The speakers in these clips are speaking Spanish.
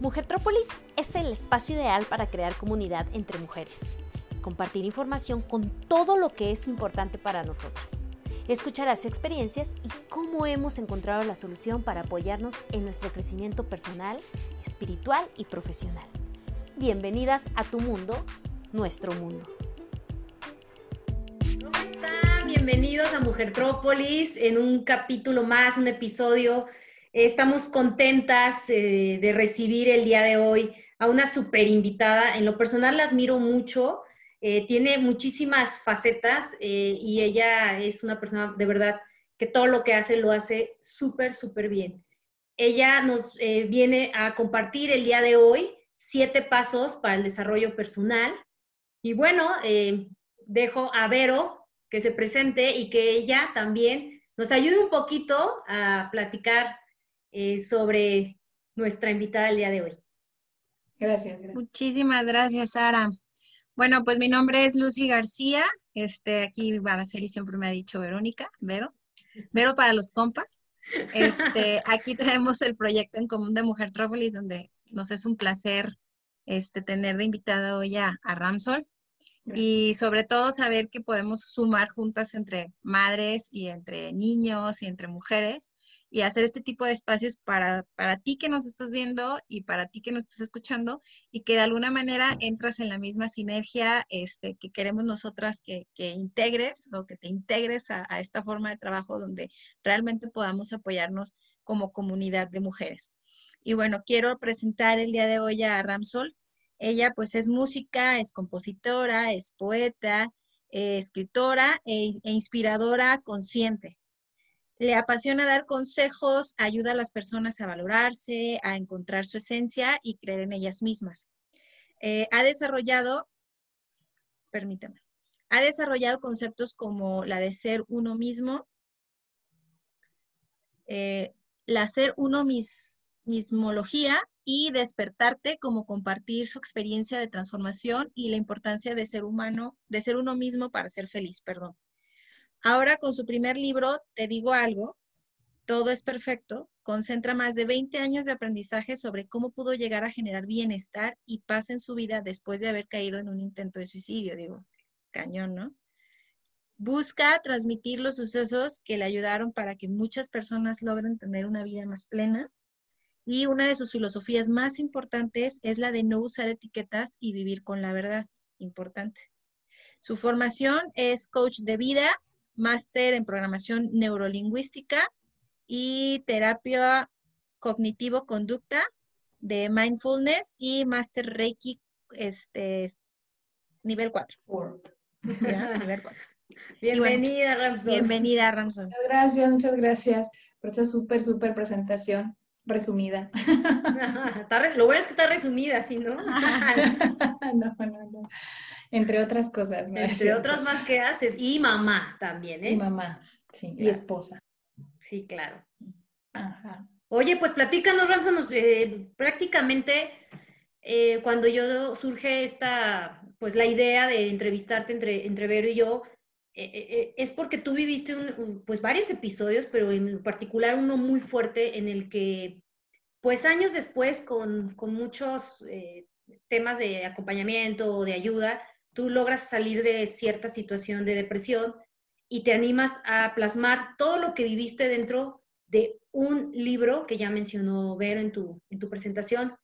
Mujertrópolis es el espacio ideal para crear comunidad entre mujeres, compartir información con todo lo que es importante para nosotras. Escucharás experiencias y cómo hemos encontrado la solución para apoyarnos en nuestro crecimiento personal, espiritual y profesional. Bienvenidas a tu mundo, nuestro mundo. ¿Cómo están? Bienvenidos a Mujertrópolis en un capítulo más, un episodio Estamos contentas eh, de recibir el día de hoy a una super invitada. En lo personal la admiro mucho. Eh, tiene muchísimas facetas eh, y ella es una persona de verdad que todo lo que hace lo hace súper, súper bien. Ella nos viene a compartir el día de hoy siete pasos para el desarrollo personal. Y bueno, dejo a Vero que se presente y que ella también nos ayude un poquito a platicar eh, sobre nuestra invitada el día de hoy. Gracias, Muchísimas gracias, Sara. Bueno, pues mi nombre es Lucy García. Este, aquí Araceli siempre me ha dicho Verónica, Vero. Vero para los compas. Este, aquí traemos el proyecto en común de Mujer Trópolis, donde nos es un placer este, tener de invitada hoy a, a Ramsol. Y sobre todo saber que podemos sumar juntas entre madres y entre niños y entre mujeres y hacer este tipo de espacios para, para ti que nos estás viendo y para ti que nos estás escuchando y que de alguna manera entras en la misma sinergia este, que queremos nosotras que, que integres o que te integres a, esta forma de trabajo donde realmente podamos apoyarnos como comunidad de mujeres. Y bueno, quiero presentar el día de hoy a Ramsol. Ella pues es música, es compositora, es poeta, escritora e, e inspiradora consciente. Le apasiona dar consejos, ayuda a las personas a valorarse, a encontrar su esencia y creer en ellas mismas. Eh, ha desarrollado, permítame, ha desarrollado conceptos como la de ser uno mismo, eh, la ser uno mismología y despertarte como compartir su experiencia de transformación y la importancia de ser humano, de ser uno mismo para ser feliz, perdón. Ahora con su primer libro, Te digo algo, todo es perfecto, concentra más de 20 años de aprendizaje sobre cómo pudo llegar a generar bienestar y paz en su vida después de haber caído en un intento de suicidio, digo, cañón, ¿no? Busca transmitir los sucesos que le ayudaron para que muchas personas logren tener una vida más plena. Y una de sus filosofías más importantes es la de no usar etiquetas y vivir con la verdad. Importante. Su formación es coach de vida máster en programación neurolingüística y terapia cognitivo-conducta de mindfulness y máster Reiki este, nivel 4. Bienvenida, Ramson. Bienvenida, Ramson. Muchas gracias, muchas gracias por esta súper, súper presentación resumida. lo bueno es que está resumida, ¿sí, no? no, no, no entre otras cosas. Entre otras más que haces. Y mamá también, ¿eh? Y mamá, sí. Y esposa. Sí, claro. Ajá. Oye, pues platícanos, Ramson, eh, prácticamente eh, cuando yo surge esta, pues la idea de entrevistarte entre, entre Vero y yo, eh, es porque tú viviste pues varios episodios, pero en particular uno muy fuerte en el que, pues años después, con, con muchos temas de acompañamiento o de ayuda, logras salir de cierta situación de depresión y te animas a plasmar todo lo que viviste dentro de un libro que ya mencionó Vero en tu, en tu presentación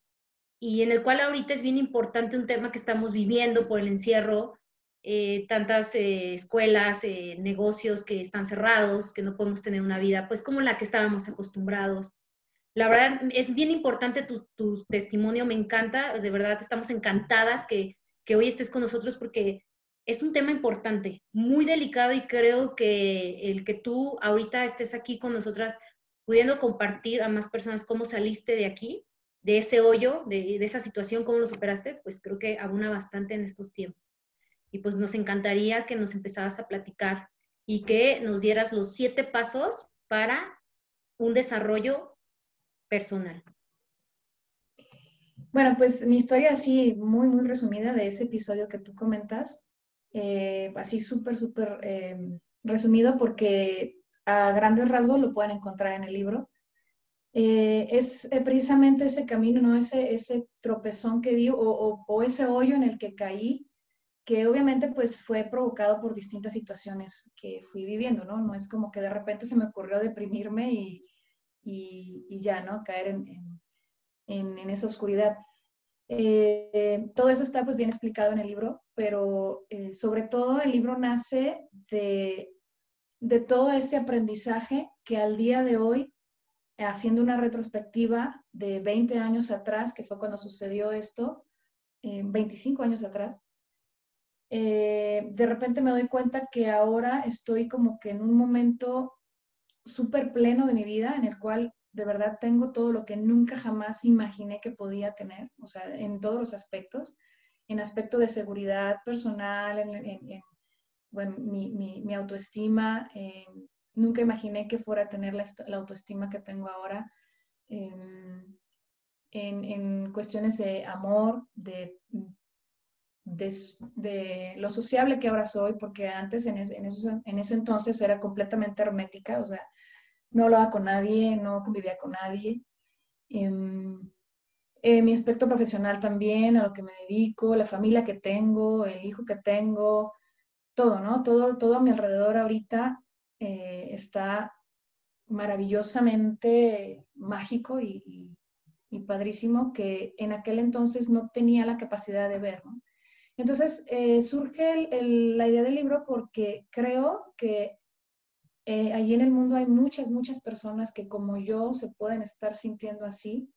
y en el cual ahorita es bien importante un tema que estamos viviendo por el encierro, eh, tantas eh, escuelas, eh, negocios que están cerrados, que no podemos tener una vida pues como la que estábamos acostumbrados. La verdad es bien importante tu testimonio, me encanta, de verdad estamos encantadas que que hoy estés con nosotros porque es un tema importante, muy delicado y creo que el que tú ahorita estés aquí con nosotras pudiendo compartir a más personas cómo saliste de aquí, de ese hoyo, de, esa situación, cómo lo superaste, pues creo que abuna bastante en estos tiempos. Y pues nos encantaría que nos empezaras a platicar y que nos dieras los siete pasos para un desarrollo personal. Bueno, pues mi historia así muy, muy resumida de ese episodio que tú comentas, eh, así súper, súper em, resumido porque a grandes rasgos lo pueden encontrar en el libro. eh, es eh, precisamente ese camino, ¿no? Ese, ese tropezón que di o, ese hoyo en el que caí, que obviamente pues fue provocado por distintas situaciones que fui viviendo, ¿no? No es como que de repente se me ocurrió deprimirme y, y, ya, ¿no? Caer en, en esa oscuridad. Eh, todo eso está pues bien explicado en el libro, pero sobre todo el libro nace de, de todo ese aprendizaje que al día de hoy haciendo una retrospectiva de 20 años atrás, que fue cuando sucedió esto, 25 años atrás, eh, de repente me doy cuenta que ahora estoy como que en un momento súper pleno de mi vida, en el cual de verdad tengo todo lo que nunca jamás imaginé que podía tener, o sea, en todos los aspectos, en aspecto de seguridad personal, en, bueno, mi, mi, autoestima, nunca imaginé que fuera a tener la, autoestima que tengo ahora em, en, cuestiones de amor, de, de, lo sociable que ahora soy, porque antes en, en, ese entonces era completamente hermética, o sea, no hablaba con nadie, no convivía con nadie. Em, eh, mi aspecto profesional también, a lo que me dedico, la familia que tengo, el hijo que tengo, todo, ¿no? Todo, todo a mi alrededor ahorita eh, está maravillosamente mágico y, padrísimo que en aquel entonces no tenía la capacidad de ver. Entonces eh, surge la idea del libro porque creo que eh, allí en el mundo hay muchas, muchas personas que como yo se pueden estar sintiendo así,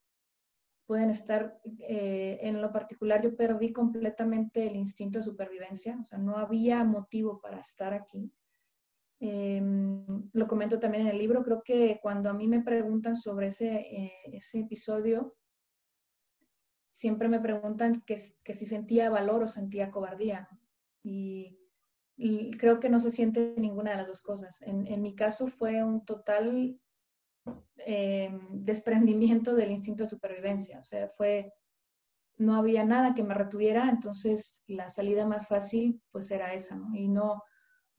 pueden estar, en lo particular yo perdí completamente el instinto de supervivencia, o sea, no había motivo para estar aquí. Em, lo comento también en el libro, creo que cuando a mí me preguntan sobre ese, eh, ese episodio, siempre me preguntan que, que, si sentía valor o sentía cobardía. Y, creo que no se siente ninguna de las dos cosas. En, en mi caso fue un total em, desprendimiento del instinto de supervivencia. O sea, fue, no había nada que me retuviera, entonces la salida más fácil pues era esa, ¿no? Y no,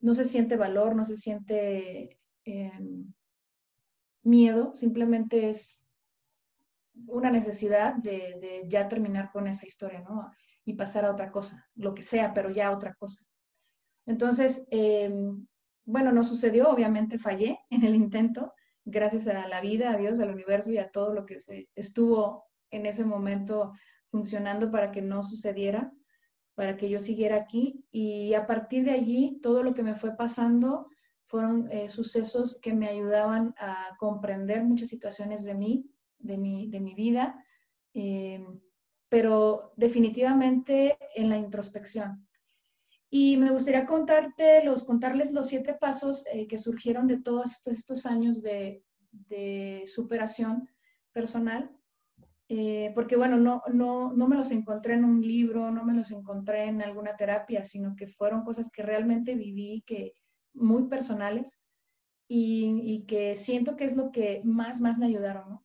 no se siente valor, no se siente em, miedo, simplemente es una necesidad de, ya terminar con esa historia. Y pasar a otra cosa, lo que sea, pero ya otra cosa. Entonces, em, bueno, no sucedió, obviamente fallé en el intento, gracias a la vida, a Dios, al universo y a todo lo que estuvo en ese momento funcionando para que no sucediera para que yo siguiera aquí. Y a partir de allí, todo lo que me fue pasando fueron eh, sucesos que me ayudaban a comprender muchas situaciones de mí, de mi, vida, eh, pero definitivamente en la introspección. Y me gustaría contarte los, contarles los siete pasos eh, que surgieron de todos estos años de, superación personal eh, porque bueno, no, no, no me los encontré en un libro, no me los encontré en alguna terapia, sino que fueron cosas que realmente viví, que muy personales y, que siento que es lo que más, más me ayudaron.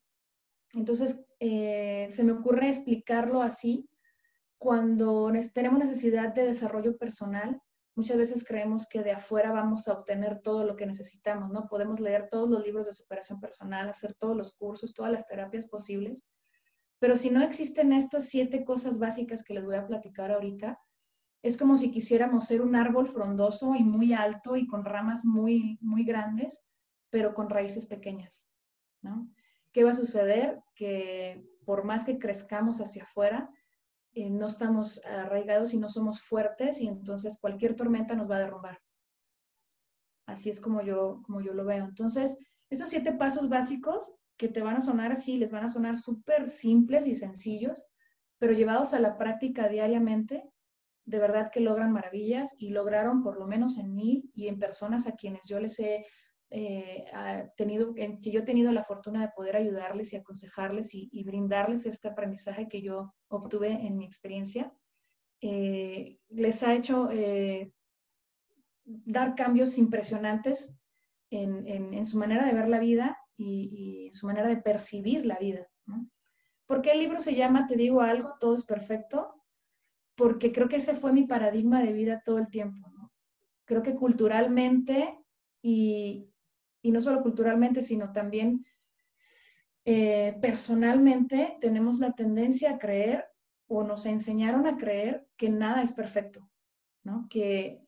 Entonces, eh, se me ocurre explicarlo así. Cuando tenemos necesidad de desarrollo personal, muchas veces creemos que de afuera vamos a obtener todo lo que necesitamos, ¿no? Podemos leer todos los libros de superación personal, hacer todos los cursos, todas las terapias posibles, pero si no existen estas siete cosas básicas que les voy a platicar ahorita, es como si quisiéramos ser un árbol frondoso y muy alto y con ramas muy, muy grandes, pero con raíces pequeñas. ¿no? ¿Qué va a suceder? Que por más que crezcamos hacia afuera, eh, no estamos arraigados y no somos fuertes y entonces cualquier tormenta nos va a derrumbar. Así es como yo, como yo lo veo. Entonces, esos siete pasos básicos que te van a sonar así, les van a sonar súper simples y sencillos, pero llevados a la práctica diariamente, de verdad que logran maravillas y lograron, por lo menos en mí y en personas a quienes yo les he eh, tenido, que yo he tenido la fortuna de poder ayudarles y aconsejarles y, brindarles este aprendizaje que yo obtuve en mi experiencia, eh, les ha hecho eh, dar cambios impresionantes en, en, su manera de ver la vida y, su manera de percibir la vida. ¿no? ¿Por qué el libro se llama Te digo algo, todo es perfecto? Porque creo que ese fue mi paradigma de vida todo el tiempo. ¿no? Creo que culturalmente y, y no solo culturalmente, sino también eh, personalmente tenemos la tendencia a creer o nos enseñaron a creer que nada es perfecto, ¿no? Que,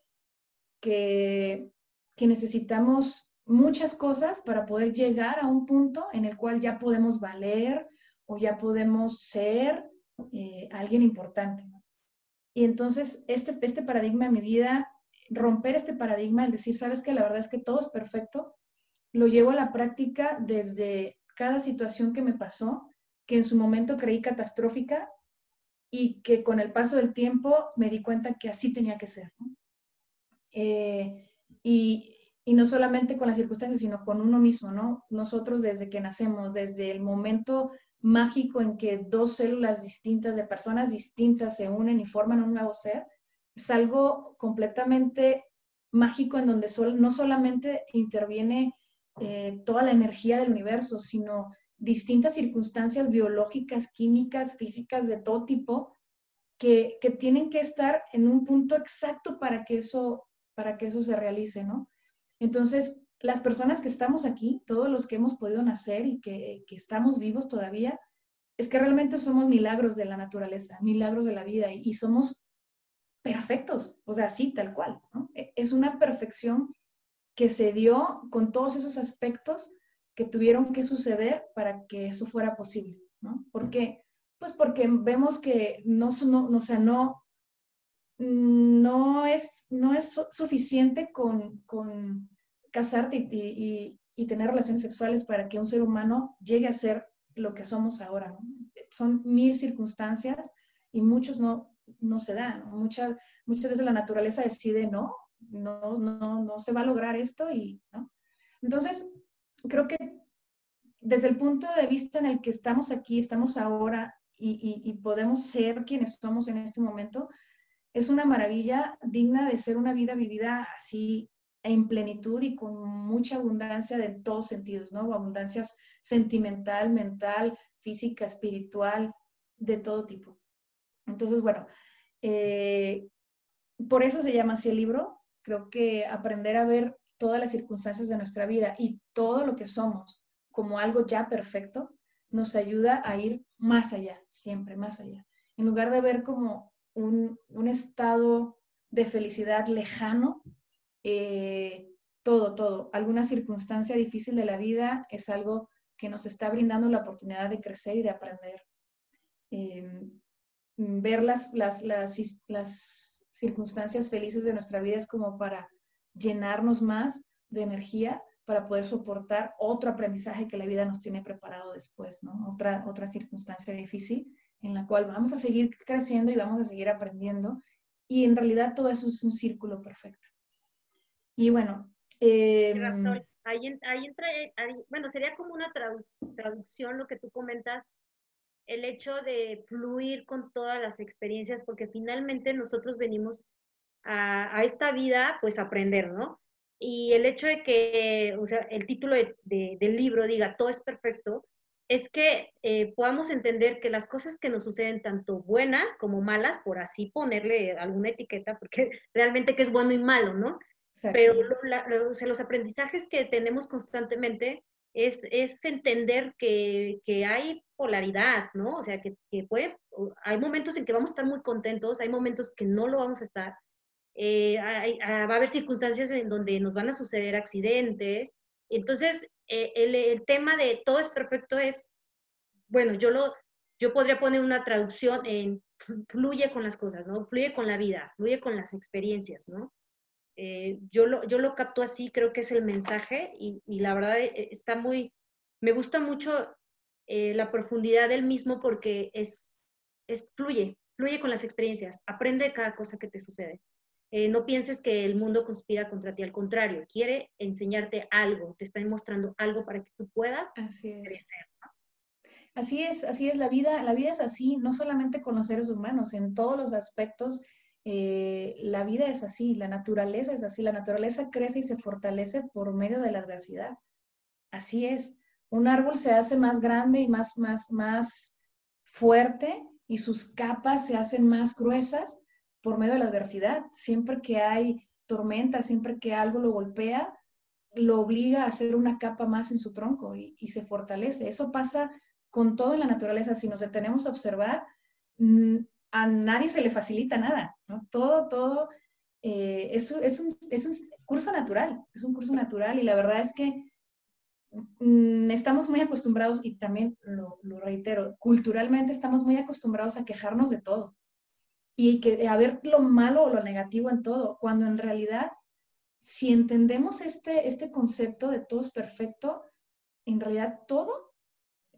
que, que necesitamos muchas cosas para poder llegar a un punto en el cual ya podemos valer o ya podemos ser eh, alguien importante. Y entonces este, este paradigma en mi vida, romper este paradigma, el decir, sabes que la verdad es que todo es perfecto, lo llevo a la práctica desde cada situación que me pasó, que en su momento creí catastrófica y que con el paso del tiempo me di cuenta que así tenía que ser. Eh, y, y no solamente con las circunstancias, sino con uno mismo, ¿no? Nosotros desde que nacemos, desde el momento mágico en que dos células distintas de personas distintas se unen y forman un nuevo ser, es algo completamente mágico en donde no solamente interviene eh, toda la energía del universo, sino distintas circunstancias biológicas, químicas, físicas de todo tipo, que, que, tienen que estar en un punto exacto para que eso, para que eso se realice, ¿no? Entonces, las personas que estamos aquí, todos los que hemos podido nacer y que, estamos vivos todavía, es que realmente somos milagros de la naturaleza, milagros de la vida y, somos perfectos, o sea, sí, tal cual. E, es una perfección que se dio con todos esos aspectos que tuvieron que suceder para que eso fuera posible, ¿no? ¿Por qué? Pues porque vemos que no, no, o sea, no, Mm, no es, no es suficiente con, casarte y, tener relaciones sexuales para que un ser humano llegue a ser lo que somos ahora. Son mil circunstancias y muchos no, no se dan. Muchas, muchas veces la naturaleza decide no, no, no, no se va a lograr esto y. Entonces, creo que desde el punto de vista en el que estamos aquí, estamos ahora y, podemos ser quienes somos en este momento, es una maravilla digna de ser una vida vivida así en plenitud y con mucha abundancia de todos sentidos, ¿no? Abundancias sentimental, mental, física, espiritual, de todo tipo. Entonces, bueno, eh, por eso se llama así el libro. Creo que aprender a ver todas las circunstancias de nuestra vida y todo lo que somos como algo ya perfecto nos ayuda a ir más allá, siempre más allá. En lugar de ver como un, estado de felicidad lejano, eh, todo, todo. Alguna circunstancia difícil de la vida es algo que nos está brindando la oportunidad de crecer y de aprender. Eh, ver las, las, las, circunstancias felices de nuestra vida es como para llenarnos más de energía para poder soportar otro aprendizaje que la vida nos tiene preparado después, ¿no? Otra, otra circunstancia difícil en la cual vamos a seguir creciendo y vamos a seguir aprendiendo. Y en realidad todo eso es un círculo perfecto. Y bueno. Em, ahí, entra, bueno, sería como una traducción lo que tú comentas, el hecho de fluir con todas las experiencias, porque finalmente nosotros venimos a, esta vida pues a aprender, ¿no? Y el hecho de que, o sea, el título del libro diga, todo es perfecto, es que eh, podamos entender que las cosas que nos suceden, tanto buenas como malas, por así ponerle alguna etiqueta, porque realmente que es bueno y malo, ¿no? Pero los aprendizajes que tenemos constantemente es, es entender que, que, hay polaridad, ¿no? O sea, que, que, puede, hay momentos en que vamos a estar muy contentos, hay momentos que no lo vamos a estar. Eh, ah, va a haber circunstancias en donde nos van a suceder accidentes. Entonces, eh, el, tema de todo es perfecto es, bueno, yo, lo, yo podría poner una traducción en fluye con las cosas, ¿no? Fluye con la vida, fluye con las experiencias, ¿no? Eh, yo, lo, yo lo capto así, creo que es el mensaje y, la verdad eh, está muy, me gusta mucho la profundidad del mismo porque es, es, fluye, fluye con las experiencias, aprende cada cosa que te sucede. Eh, no pienses que el mundo conspira contra ti, al contrario, quiere enseñarte algo, te está demostrando algo para que tú puedas así es. crecer. Así es, así es la vida, la vida es así, no solamente con los seres humanos, en todos los aspectos, eh, la vida es así, la naturaleza es así, la naturaleza crece y se fortalece por medio de la adversidad. Así es, un árbol se hace más grande y más, más, más fuerte y sus capas se hacen más gruesas por medio de la adversidad. Siempre que hay tormenta, siempre que algo lo golpea, lo obliga a hacer una capa más en su tronco y, se fortalece. Eso pasa con todo en la naturaleza. Si nos detenemos a observar, mm, a nadie se le facilita nada. Todo, todo eh, es, es, un, es, un, curso natural, es un curso natural y la verdad es que mm, estamos muy acostumbrados, y también lo, lo, reitero, culturalmente estamos muy acostumbrados a quejarnos de todo y que, a ver lo malo o lo negativo en todo, cuando en realidad si entendemos este, este concepto de todo es perfecto, en realidad todo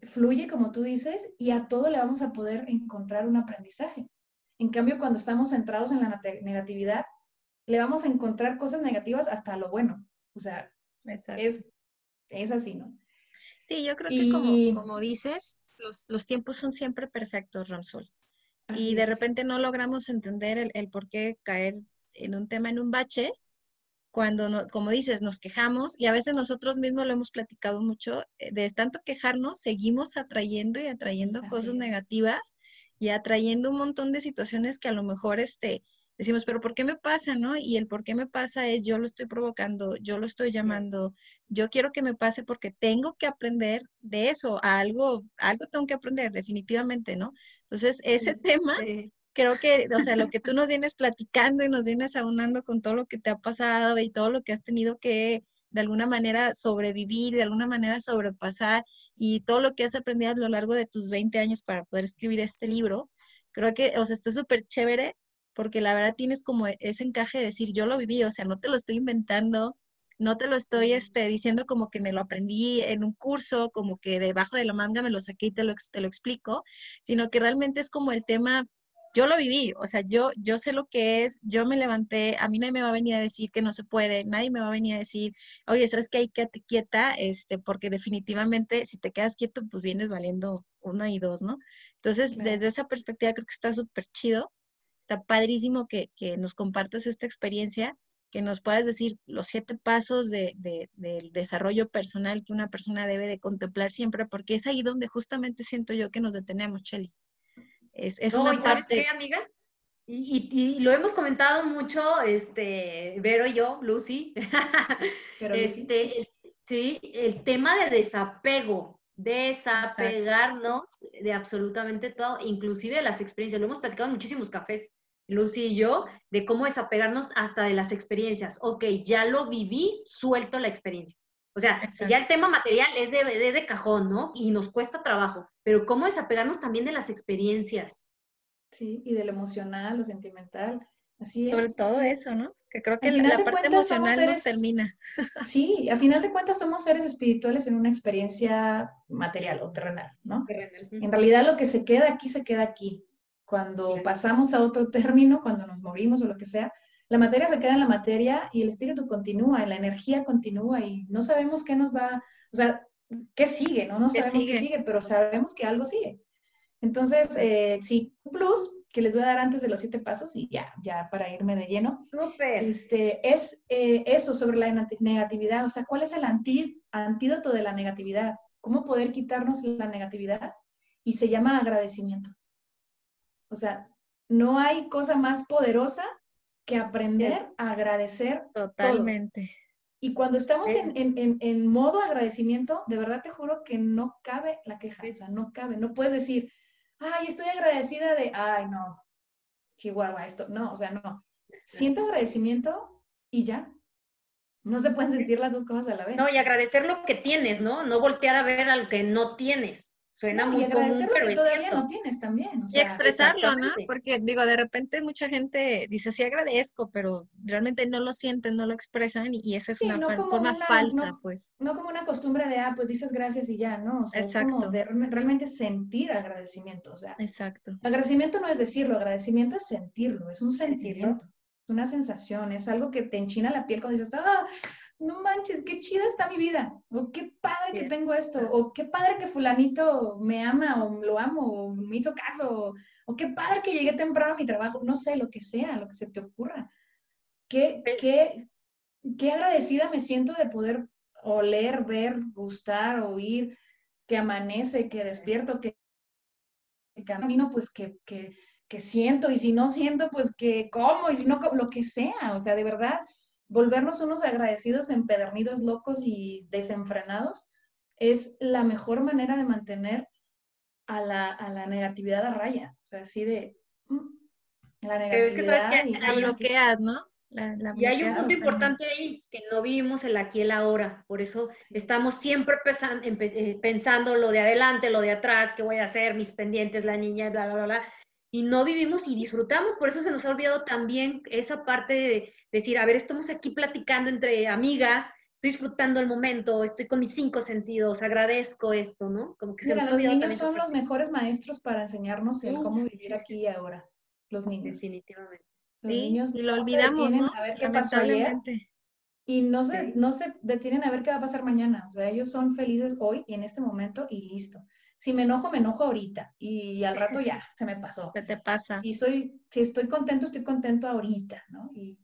fluye, como tú dices, y a todo le vamos a poder encontrar un aprendizaje. En cambio, cuando estamos centrados en la negatividad, le vamos a encontrar cosas negativas hasta lo bueno. O sea, es, es, así, ¿no? Sí, yo creo que como, como dices, los, los, tiempos son siempre perfectos, Ramsol. Y de repente no logramos entender el, el por qué caer en un tema, en un bache, cuando, como dices, nos quejamos y a veces nosotros mismos lo hemos platicado mucho, eh, de tanto quejarnos, seguimos atrayendo y atrayendo cosas negativas y atrayendo un montón de situaciones que a lo mejor este, decimos, pero ¿por qué me pasa, no? Y el por qué me pasa es yo lo estoy provocando, yo lo estoy llamando, yo quiero que me pase porque tengo que aprender de eso, algo, algo tengo que aprender, definitivamente, ¿no? Entonces, ese tema creo que, o sea, lo que tú nos vienes platicando y nos vienes aunando con todo lo que te ha pasado y todo lo que has tenido que de alguna manera sobrevivir, de alguna manera sobrepasar y todo lo que has aprendido a lo largo de tus 20 años para poder escribir este libro, creo que, o sea, está súper chévere porque la verdad tienes como ese encaje de decir, yo lo viví, o sea, no te lo estoy inventando, no te lo estoy este, diciendo como que me lo aprendí en un curso, como que debajo de la manga me lo saqué y te lo, te lo explico, sino que realmente es como el tema yo lo viví, o sea, yo, yo sé lo que es, yo me levanté, a mí nadie me va a venir a decir que no se puede, nadie me va a venir a decir, oye, ¿sabes que hay que quieta? Este, porque definitivamente si te quedas quieto, pues vienes valiendo uno y dos, ¿no? Entonces, desde esa perspectiva creo que está súper chido, está padrísimo que, que, nos compartas esta experiencia, que nos puedas decir los siete pasos de, de, del desarrollo personal que una persona debe de contemplar siempre, porque es ahí donde justamente siento yo que nos detenemos, Chelly. Es, es una parte... Qué, amiga? Y, y, lo hemos comentado mucho, este, Vero y yo, Lucy. Pero este, sí, el tema de desapego, desapegarnos de absolutamente todo, inclusive de las experiencias. Lo hemos platicado en muchísimos cafés, Lucy y yo, de cómo desapegarnos hasta de las experiencias. Ok, ya lo viví, suelto la experiencia. O sea, ya el tema material es de, de, cajón, ¿no? Y nos cuesta trabajo, pero ¿cómo desapegarnos también de las experiencias? Sí, y de lo emocional, lo sentimental. Así Sobre todo eso, ¿no? Que creo que la parte emocional nos termina. Sí, a final de cuentas somos seres espirituales en una experiencia material o terrenal, ¿no? En realidad lo que se queda aquí, se queda aquí. Cuando pasamos a otro término, cuando nos morimos o lo que sea, la materia se queda en la materia y el espíritu continúa, y la energía continúa y no sabemos qué nos va, o sea, qué sigue, ¿no? No sabemos qué sigue, pero sabemos que algo sigue. Entonces, eh, sí, un plus que les voy a dar antes de los siete pasos y ya, ya para irme de lleno. Súper. Este, es eh, eso sobre la negatividad, o sea, ¿cuál es el antídoto de la negatividad? ¿Cómo poder quitarnos la negatividad? Y se llama agradecimiento. O sea, no hay cosa más poderosa que aprender a agradecer. Totalmente. Y cuando estamos en, en, en, modo agradecimiento, de verdad te juro que no cabe la queja, o sea, no cabe, no puedes decir, ay, estoy agradecida de, ay, no, Chihuahua, esto, no, o sea, no. Siento agradecimiento y ya. No se pueden sentir las dos cosas a la vez. No, y agradecer lo que tienes, ¿no? No voltear a ver al que no tienes. Suena muy y agradecer lo que todavía no tienes también. y expresarlo, ¿no? Porque digo, de repente mucha gente dice, sí agradezco, pero realmente no lo sienten, no lo expresan y, esa es una forma falsa, pues. No como una costumbre de, ah, pues dices gracias y ya, ¿no? O sea, Exacto. como de realmente sentir agradecimiento, o sea. Exacto. Agradecimiento no es decirlo, agradecimiento es sentirlo, es un sentimiento una sensación, es algo que te enchina la piel cuando dices, ah, no manches, qué chida está mi vida, o qué padre que tengo esto, o qué padre que fulanito me ama, o lo amo, o me hizo caso, o, qué padre que llegué temprano a mi trabajo, no sé, lo que sea, lo que se te ocurra. Qué, qué, qué agradecida me siento de poder oler, ver, gustar, oír, que amanece, que despierto, que, que camino, pues que, que que siento y si no siento, pues que como y si no, lo que sea, o sea, de verdad, volvernos unos agradecidos, empedernidos, locos y desenfrenados, es la mejor manera de mantener a la, a la negatividad a raya. O sea, así de... Mm, la negatividad es que sabes que la bloqueas, ¿no? y hay un punto importante ahí, que no vivimos el aquí y el ahora, por eso estamos siempre eh, pensando lo de adelante, lo de atrás, qué voy a hacer, mis pendientes, la niña, bla, bla, bla, y no vivimos y disfrutamos, por eso se nos ha olvidado también esa parte de decir, a ver, estamos aquí platicando entre amigas, estoy disfrutando el momento, estoy con mis cinco sentidos, agradezco esto, ¿no? Como que se nos los niños son los mejores maestros para enseñarnos el cómo vivir aquí y ahora, los niños. Definitivamente sí, y lo olvidamos, ¿no? A ver qué pasó ayer, y no se, no se detienen a ver qué va a pasar mañana. O sea, ellos son felices hoy y en este momento y listo. Si me enojo, me enojo ahorita y al rato ya se me pasó. ¿Qué te pasa? Y soy, si estoy contento, estoy contento ahorita, ¿no? Y,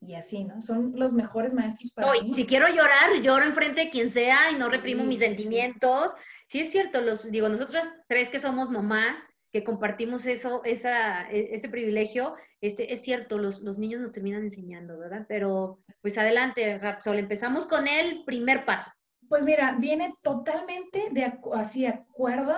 y así, ¿no? Son los mejores maestros para mí. Si quiero llorar, lloro enfrente de quien sea y no reprimo mis sentimientos. Sí. es cierto, los, digo, nosotras tres que somos mamás, que compartimos eso, esa, e, ese privilegio, este, es cierto, los, los, niños nos terminan enseñando, ¿verdad? Pero pues adelante, Rapsol, empezamos con el primer paso. Pues mira, viene totalmente de así acuerdo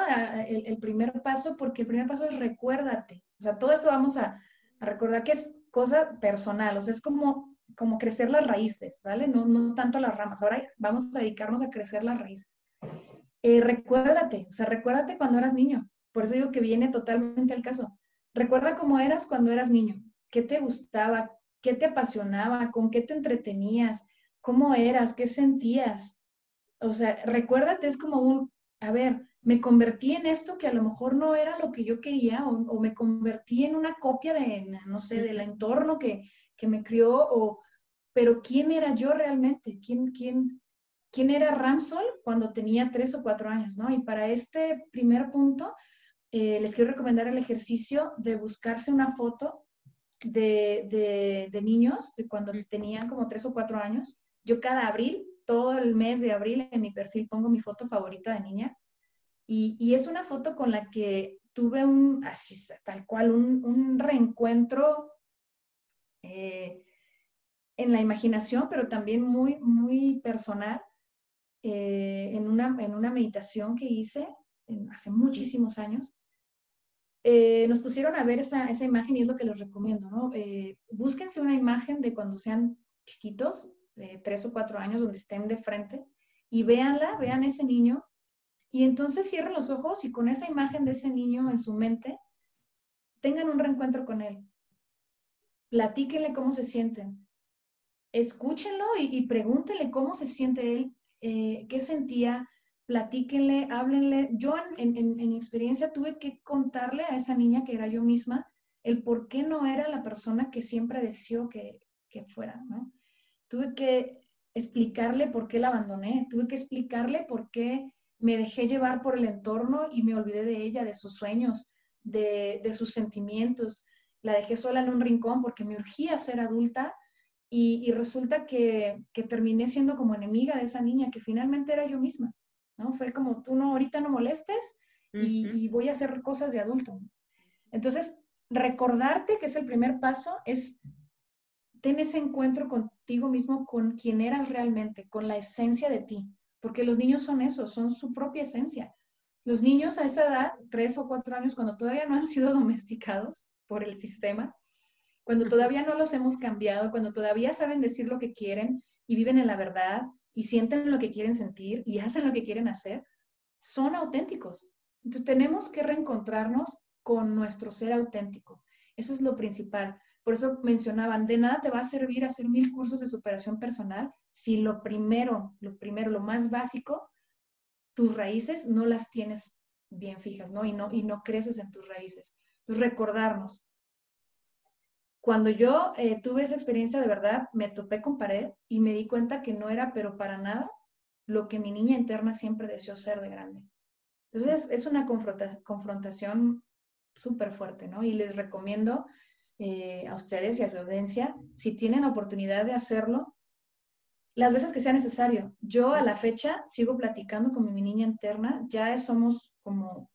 el, el, primer paso, porque el primer paso es recuérdate. O sea, todo esto vamos a, a, recordar que es cosa personal, o sea, es como, como crecer las raíces, ¿vale? No, no tanto las ramas. Ahora vamos a dedicarnos a crecer las raíces. Eh, recuérdate, o sea, recuérdate cuando eras niño. Por eso digo que viene totalmente al caso. Recuerda cómo eras cuando eras niño, qué te gustaba, qué te apasionaba, con qué te entretenías, cómo eras, qué sentías. O sea, recuérdate, es como un, a ver, me convertí en esto que a lo mejor no era lo que yo quería o, me convertí en una copia de, no sé, del entorno que, que me crió, o, pero ¿quién era yo realmente? ¿Quién, quién, quién era Ramsol cuando tenía tres o cuatro años? ¿no? Y para este primer punto, eh, les quiero recomendar el ejercicio de buscarse una foto de, niños de cuando tenían como tres o cuatro años. Yo cada abril, todo el mes de abril, en mi perfil pongo mi foto favorita de niña. Y, es una foto con la que tuve un, así tal cual, un, reencuentro eh, en la imaginación, pero también muy, muy personal, eh, en, una, en una meditación que hice hace muchísimos años. Eh, nos pusieron a ver esa, esa, imagen y es lo que les recomiendo, ¿no? Búsquense una imagen de cuando sean chiquitos, de tres o cuatro años, donde estén de frente, y véanla, vean ese niño, y entonces cierren los ojos y con esa imagen de ese niño en su mente, tengan un reencuentro con él. Platíquenle cómo se sienten. Escúchenlo y, pregúntenle cómo se siente él, eh, qué sentía, platíquenle, háblenle. Yo en, en, experiencia tuve que contarle a esa niña que era yo misma el por qué no era la persona que siempre deseó que, que fuera, ¿no? Tuve que explicarle por qué la abandoné, tuve que explicarle por qué me dejé llevar por el entorno y me olvidé de ella, de sus sueños, de, de sus sentimientos. La dejé sola en un rincón porque me urgía ser adulta y, y resulta que, que terminé siendo como enemiga de esa niña que finalmente era yo misma. ¿no? Fue como, tú no, ahorita no molestes y, voy a hacer cosas de adulto. Entonces, recordarte que es el primer paso, es ten ese encuentro contigo mismo, con quien eras realmente, con la esencia de ti, porque los niños son eso, son su propia esencia. Los niños a esa edad, tres o cuatro años, cuando todavía no han sido domesticados por el sistema, cuando todavía no los hemos cambiado, cuando todavía saben decir lo que quieren y viven en la verdad y sienten lo que quieren sentir y hacen lo que quieren hacer, son auténticos. Entonces tenemos que reencontrarnos con nuestro ser auténtico. Eso es lo principal. Por eso mencionaban, de nada te va a servir hacer mil cursos de superación personal si lo primero, lo primero, lo más básico, tus raíces no las tienes bien fijas, ¿no? Y no, y no creces en tus raíces. Entonces recordarnos, cuando yo eh, tuve esa experiencia de verdad, me topé con pared y me di cuenta que no era, pero para nada, lo que mi niña interna siempre deseó ser de grande. Entonces, es una confrontación súper fuerte, ¿no? Y les recomiendo eh, a ustedes y a su audiencia, si tienen oportunidad de hacerlo, las veces que sea necesario. Yo a la fecha sigo platicando con mi niña interna, ya somos como,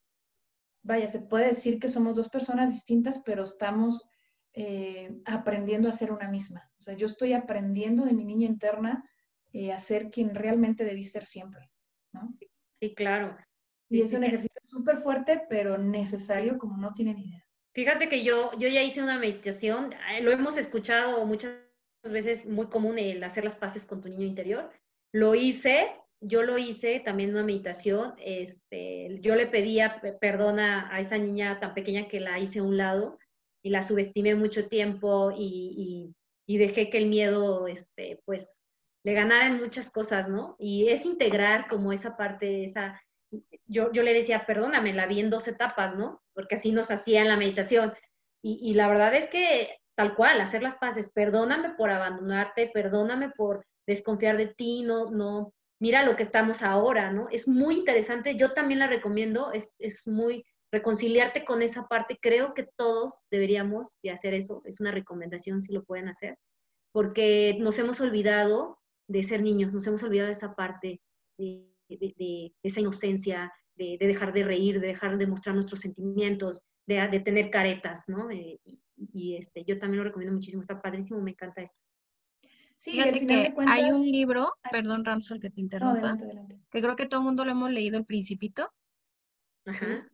vaya, se puede decir que somos dos personas distintas, pero estamos eh, aprendiendo a ser una misma. O sea, yo estoy aprendiendo de mi niña interna eh, a ser quien realmente debí ser siempre, ¿no? Sí, claro. Y es un ejercicio súper fuerte, pero necesario como no tienen idea. Fíjate que yo, yo ya hice una meditación, eh, lo hemos escuchado muchas veces, muy común el hacer las paces con tu niño interior. Lo hice, yo lo hice también una meditación, este, yo le pedía perdón a, esa niña tan pequeña que la hice a un lado y la subestimé mucho tiempo y, y, dejé que el miedo, este, pues, le ganara en muchas cosas, ¿no? Y es integrar como esa parte, esa, yo, yo le decía, perdóname, la vi en dos etapas, ¿no? Porque así nos hacía en la meditación. Y, y la verdad es que tal cual, hacer las paces, perdóname por abandonarte, perdóname por desconfiar de ti, no, no, mira lo que estamos ahora, ¿no? Es muy interesante, yo también la recomiendo, es, es muy reconciliarte con esa parte. Creo que todos deberíamos de hacer eso. Es una recomendación si lo pueden hacer, porque nos hemos olvidado de ser niños, nos hemos olvidado de esa parte, esa inocencia, de, dejar de reír, de dejar de mostrar nuestros sentimientos, de, tener caretas, ¿no? Eh, y, este, yo también lo recomiendo muchísimo, está padrísimo, me encanta esto. Sí, Fíjate que hay un libro, perdón Ramsol que te interrumpa, que creo que todo el mundo lo hemos leído, El Principito,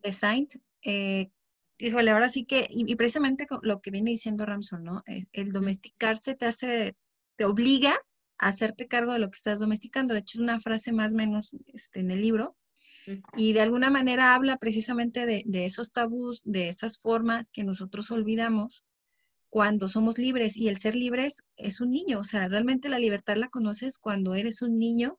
de Saint. Eh, híjole, ahora sí que, y, precisamente lo que viene diciendo Ramson, ¿no? El, el, domesticarse te hace, te obliga hacerte cargo de lo que estás domesticando. De hecho, es una frase más o menos este, en el libro. Y de alguna manera habla precisamente de, de, esos tabús, de esas formas que nosotros olvidamos cuando somos libres. Y el ser libres es un niño. O sea, realmente la libertad la conoces cuando eres un niño.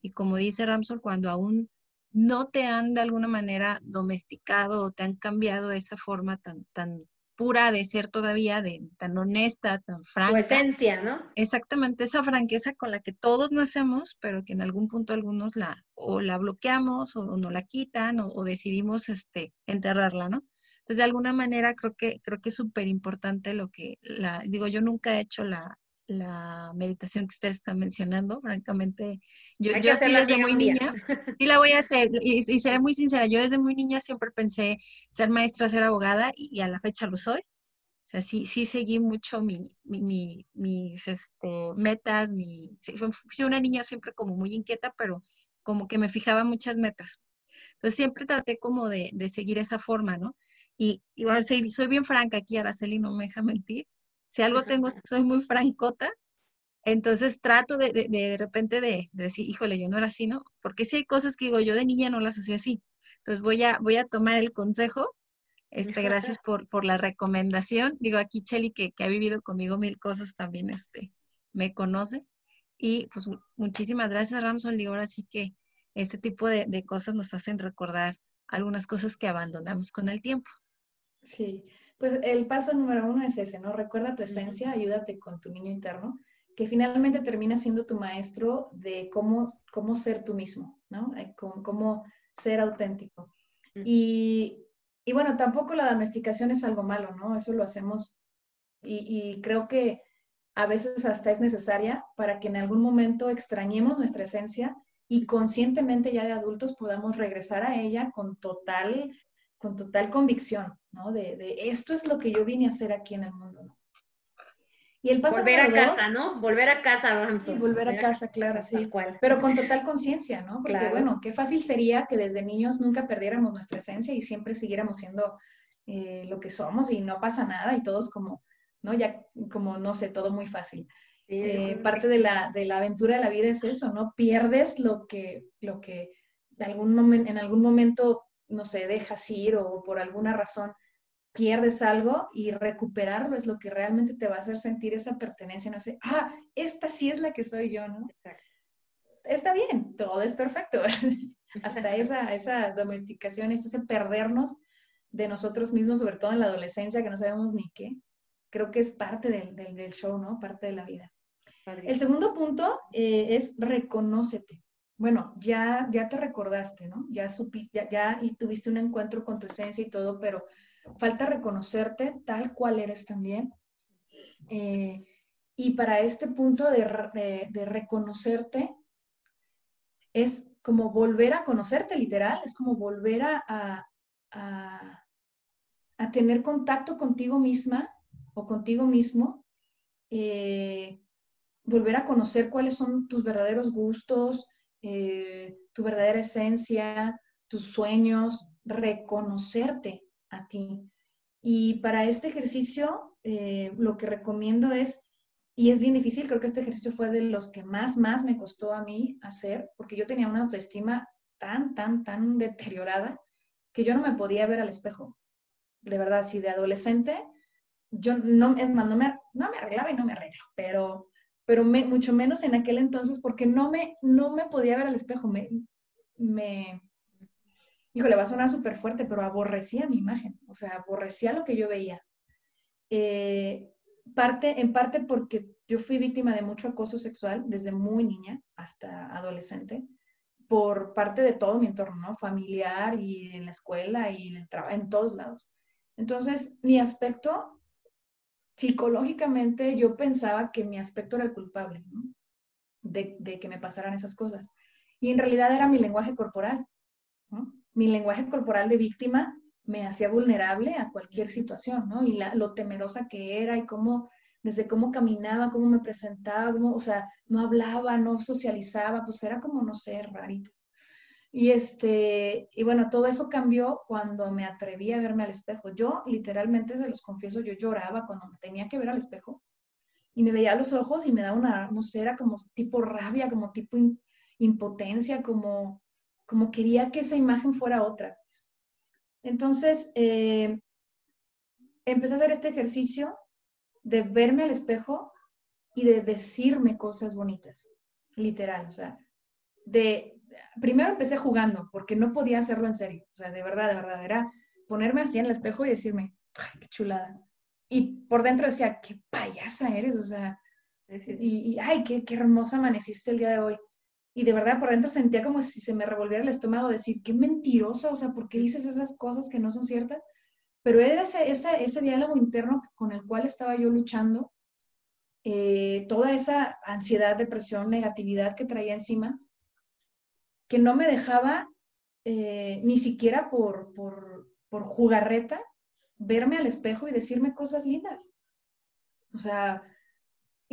Y como dice Ramson, cuando aún no te han de alguna manera domesticado o te han cambiado esa forma tan, tan pura de ser todavía, de tan honesta, tan franca. Tu esencia, ¿no? Exactamente, esa franqueza con la que todos nacemos, pero que en algún punto algunos la o la bloqueamos o, no la quitan o, decidimos este, enterrarla, ¿no? Entonces, de alguna manera creo que creo que es súper importante lo que la digo, yo nunca he hecho la, la meditación que ustedes están mencionando, francamente, yo, yo sí desde muy niña, sí la voy a hacer, y, seré muy sincera, yo desde muy niña siempre pensé ser maestra, ser abogada, y, a la fecha lo soy. O sea, sí, sí seguí mucho mi, mi, mis este, metas, mi, fui una niña siempre como muy inquieta, pero como que me fijaba muchas metas. Entonces siempre traté como de, de seguir esa forma, ¿no? Y, igual soy, soy bien franca aquí, Araceli no me deja mentir. Si algo tengo, soy muy francota, entonces trato de, de, de repente de, decir, híjole, yo no era así, ¿no? Porque si hay cosas que digo, yo de niña no las hacía así. Entonces voy a, voy a tomar el consejo. Este, gracias por, por la recomendación. Digo, aquí Cheli, que, que, ha vivido conmigo mil cosas, también este, me conoce. Y pues muchísimas gracias, Ramson. Digo, ahora sí que este tipo de, de cosas nos hacen recordar algunas cosas que abandonamos con el tiempo. Sí, pues el paso número uno es ese, ¿no? Recuerda tu esencia, ayúdate con tu niño interno, que finalmente termina siendo tu maestro de cómo, cómo ser tú mismo, ¿no? Cómo, ser auténtico. Y, bueno, tampoco la domesticación es algo malo, ¿no? Eso lo hacemos y, creo que a veces hasta es necesaria para que en algún momento extrañemos nuestra esencia y conscientemente ya de adultos podamos regresar a ella con total con total convicción, ¿no? De, esto es lo que yo vine a hacer aquí en el mundo, ¿no? Y el paso volver a casa, ¿no? Volver a casa, vamos. Sí, volver a casa, claro, sí. Pero con total conciencia, ¿no? Porque bueno, qué fácil sería que desde niños nunca perdiéramos nuestra esencia y siempre siguiéramos siendo eh, lo que somos y no pasa nada y todos como, ¿no? Ya como, no sé, todo muy fácil. Eh, parte de la, de la aventura de la vida es eso, ¿no? Pierdes lo que, lo que de algún en algún momento no sé, dejas ir o por alguna razón pierdes algo y recuperarlo es lo que realmente te va a hacer sentir esa pertenencia, no sé, ah, esta sí es la que soy yo, ¿no? Está bien, todo es perfecto. Hasta esa, esa domesticación, ese perdernos de nosotros mismos, sobre todo en la adolescencia, que no sabemos ni qué, creo que es parte del, del, show, ¿no? Parte de la vida. El segundo punto eh, es reconócete bueno, ya, ya te recordaste, ¿no? Ya, supiste, ya, y tuviste un encuentro con tu esencia y todo, pero falta reconocerte tal cual eres también. Eh, y para este punto de, reconocerte, es como volver a conocerte, literal, es como volver a, a, tener contacto contigo misma o contigo mismo, eh, volver a conocer cuáles son tus verdaderos gustos, eh, tu verdadera esencia, tus sueños, reconocerte a ti. Y para este ejercicio, eh, lo que recomiendo es, y es bien difícil, creo que este ejercicio fue de los que más, más me costó a mí hacer, porque yo tenía una autoestima tan, tan, tan deteriorada que yo no me podía ver al espejo. De verdad, si de adolescente, yo no, es más, no me, no me arreglaba y no me arreglo, pero, pero mucho menos en aquel entonces porque no me, no me podía ver al espejo. Me, me, híjole, va a sonar súper fuerte, pero aborrecía mi imagen, o sea, aborrecía lo que yo veía. Eh, parte, en parte porque yo fui víctima de mucho acoso sexual desde muy niña hasta adolescente por parte de todo mi entorno, familiar y en la escuela y en el trabajo, en todos lados. Entonces, mi aspecto, psicológicamente, yo pensaba que mi aspecto era el culpable de, de, que me pasaran esas cosas. Y en realidad era mi lenguaje corporal. Mi lenguaje corporal de víctima me hacía vulnerable a cualquier situación, ¿no? Y la, lo temerosa que era y cómo desde cómo caminaba, cómo me presentaba, cómo, o sea, no hablaba, no socializaba, pues era como, no sé, rarito. Y, este, y bueno, todo eso cambió cuando me atreví a verme al espejo. Yo, literalmente, se los confieso, yo lloraba cuando me tenía que ver al espejo y me veía a los ojos y me daba una, no sé, era como tipo rabia, como tipo impotencia, como, como quería que esa imagen fuera otra. Pues. Entonces, eh, empecé a hacer este ejercicio de verme al espejo y de decirme cosas bonitas, literal, o sea, de, primero empecé jugando, porque no podía hacerlo en serio, o sea, de verdad, de verdad, era ponerme así en el espejo y decirme, ay, qué chulada. Y por dentro decía, qué payasa eres, o sea, y, ay, qué, qué hermosa amaneciste el día de hoy. Y de verdad por dentro sentía como si se me revolviera el estómago decir, qué mentirosa, o sea, ¿por qué dices esas cosas que no son ciertas? Pero era ese, ese, diálogo interno con el cual estaba yo luchando, eh, toda esa ansiedad, depresión, negatividad que traía encima, que no me dejaba eh, ni siquiera por, por, por jugarreta verme al espejo y decirme cosas lindas. O sea,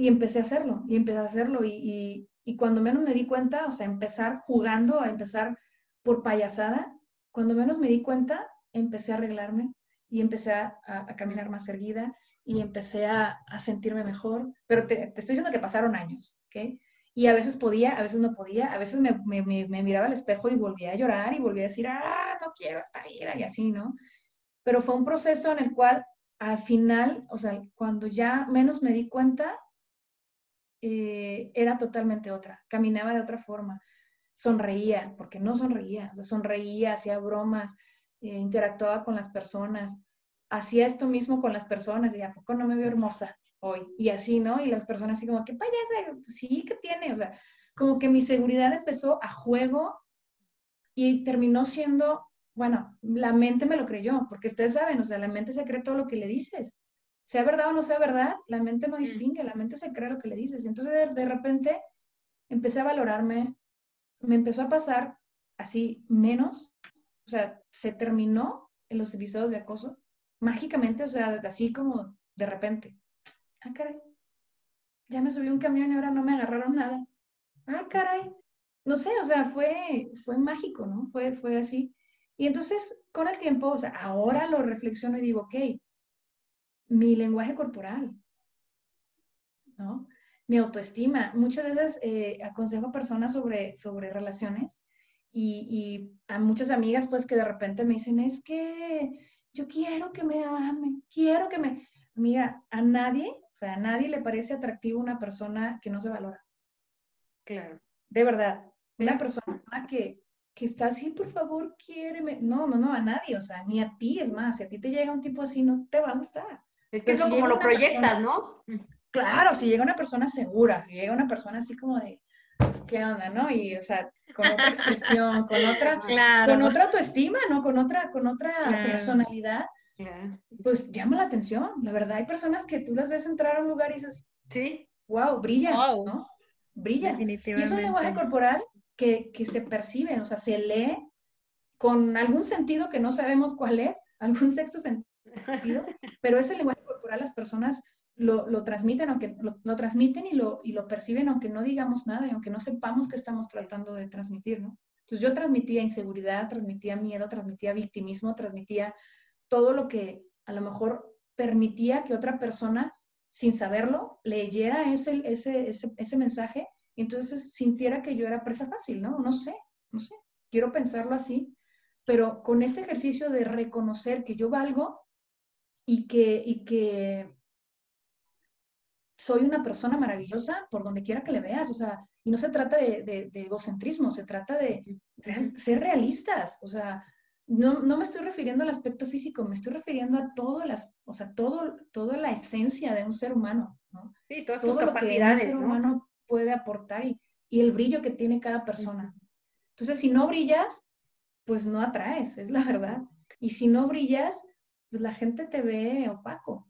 y empecé a hacerlo, y empecé a hacerlo, y, y, cuando menos me di cuenta, o sea, empezar jugando, a empezar por payasada, cuando menos me di cuenta, empecé a arreglarme, y empecé a, caminar más erguida y empecé a, sentirme mejor. Pero te, estoy diciendo que pasaron años, ¿ok? Y a veces podía, a veces no podía, a veces me, me, miraba al espejo y volvía a llorar y volvía a decir, ah, no quiero esta vida y así, ¿no? Pero fue un proceso en el cual al final, o sea, cuando ya menos me di cuenta, eh, era totalmente otra, caminaba de otra forma, sonreía, porque no sonreía, sonreía, hacía bromas, eh, interactuaba con las personas, hacía esto mismo con las personas, y a poco no me veo hermosa hoy, y así, ¿no? Y las personas así como, ¿qué payasa? Sí, ¿qué tiene? O sea, como que mi seguridad empezó a juego y terminó siendo, bueno, la mente me lo creyó, porque ustedes saben, o sea, la mente se cree todo lo que le dices. Sea verdad o no sea verdad, la mente no distingue, la mente se cree lo que le dices. Entonces, de, de repente, empecé a valorarme, me empezó a pasar así menos o sea, se terminó en los episodios de acoso mágicamente, o sea, así como de repente. Ah, caray. Ya me subí un camión y ahora no me agarraron nada. Ah, caray. No sé, o sea, fue, fue mágico, ¿no? Fue, fue así. Y entonces, con el tiempo, o sea, ahora lo reflexiono y digo, ok, mi lenguaje corporal, ¿no? Mi autoestima. Muchas veces eh, aconsejo a personas sobre, sobre relaciones y, a muchas amigas pues que de repente me dicen, es que yo quiero que me amen, quiero que me... Amiga, a nadie, o sea, a nadie le parece atractivo una persona que no se valora. Claro. De verdad, una persona que, que está así, por favor, quiéreme. No, no, no, a nadie, o sea, ni a ti, es más, si a ti te llega un tipo así, no te va a gustar. Es que eso como lo proyectas, ¿no? Claro, si llega una persona segura, si llega una persona así como de, pues, ¿qué onda, no? Y, o sea, con otra expresión, con otra, con otra autoestima, ¿no? Con otra, con otra personalidad, pues llama la atención. La verdad, hay personas que tú las ves entrar a un lugar y dices, sí, wow, brilla, ¿no? Brilla. Y es un lenguaje corporal que, que se percibe, o sea, se lee con algún sentido que no sabemos cuál es, algún sexto sentido pero ese lenguaje corporal las personas lo, lo transmiten, aunque lo, lo, transmiten y lo, y lo perciben, aunque no digamos nada y aunque no sepamos qué estamos tratando de transmitir, ¿no? Entonces yo transmitía inseguridad, transmitía miedo, transmitía victimismo, transmitía todo lo que a lo mejor permitía que otra persona, sin saberlo, leyera ese, ese, ese, ese mensaje y entonces sintiera que yo era presa fácil, ¿no? No sé, no sé, quiero pensarlo así, pero con este ejercicio de reconocer que yo valgo y que, y que soy una persona maravillosa por donde quiera que le veas, o sea, y no se trata de, egocentrismo, se trata de ser realistas, o sea, no, no, me estoy refiriendo al aspecto físico, me estoy refiriendo a todo las, o sea, todo, toda la esencia de un ser humano, ¿no? Sí, todas todo tus capacidades, que un ser humano puede aportar y, y, el brillo que tiene cada persona. Entonces, si no brillas, pues no atraes, es la verdad. Y si no brillas, pues la gente te ve opaco.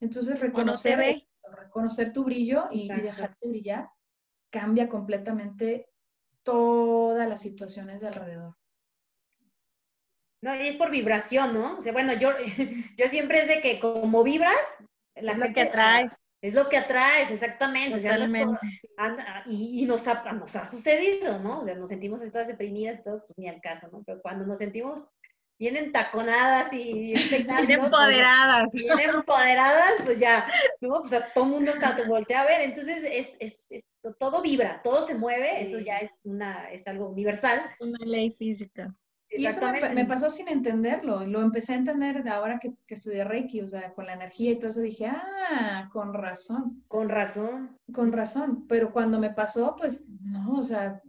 Entonces, reconocer reconocer tu brillo y, dejarte brillar, cambia completamente todas las situaciones de alrededor. No, y es por vibración, ¿no? O sea, bueno, yo, yo siempre es de que como vibras, la es lo que atraes. Es lo que atraes, exactamente. y, nos, ha, nos ha sucedido, ¿no? O sea, nos sentimos todas deprimidas, todo, pues ni al caso, ¿no? Pero cuando nos sentimos bien entaconadas y bien empoderadas. Bien empoderadas, pues ya, ¿no? Pues a todo mundo está, te voltea a ver, entonces es, es, todo vibra, todo se mueve, eso ya es, una, es algo universal. Una ley física. Y eso me, pasó sin entenderlo, lo empecé a entender ahora que, que estudié Reiki, o sea, con la energía y todo eso, dije, ah, con razón. Con razón. Con razón, pero cuando me pasó, pues no, o sea,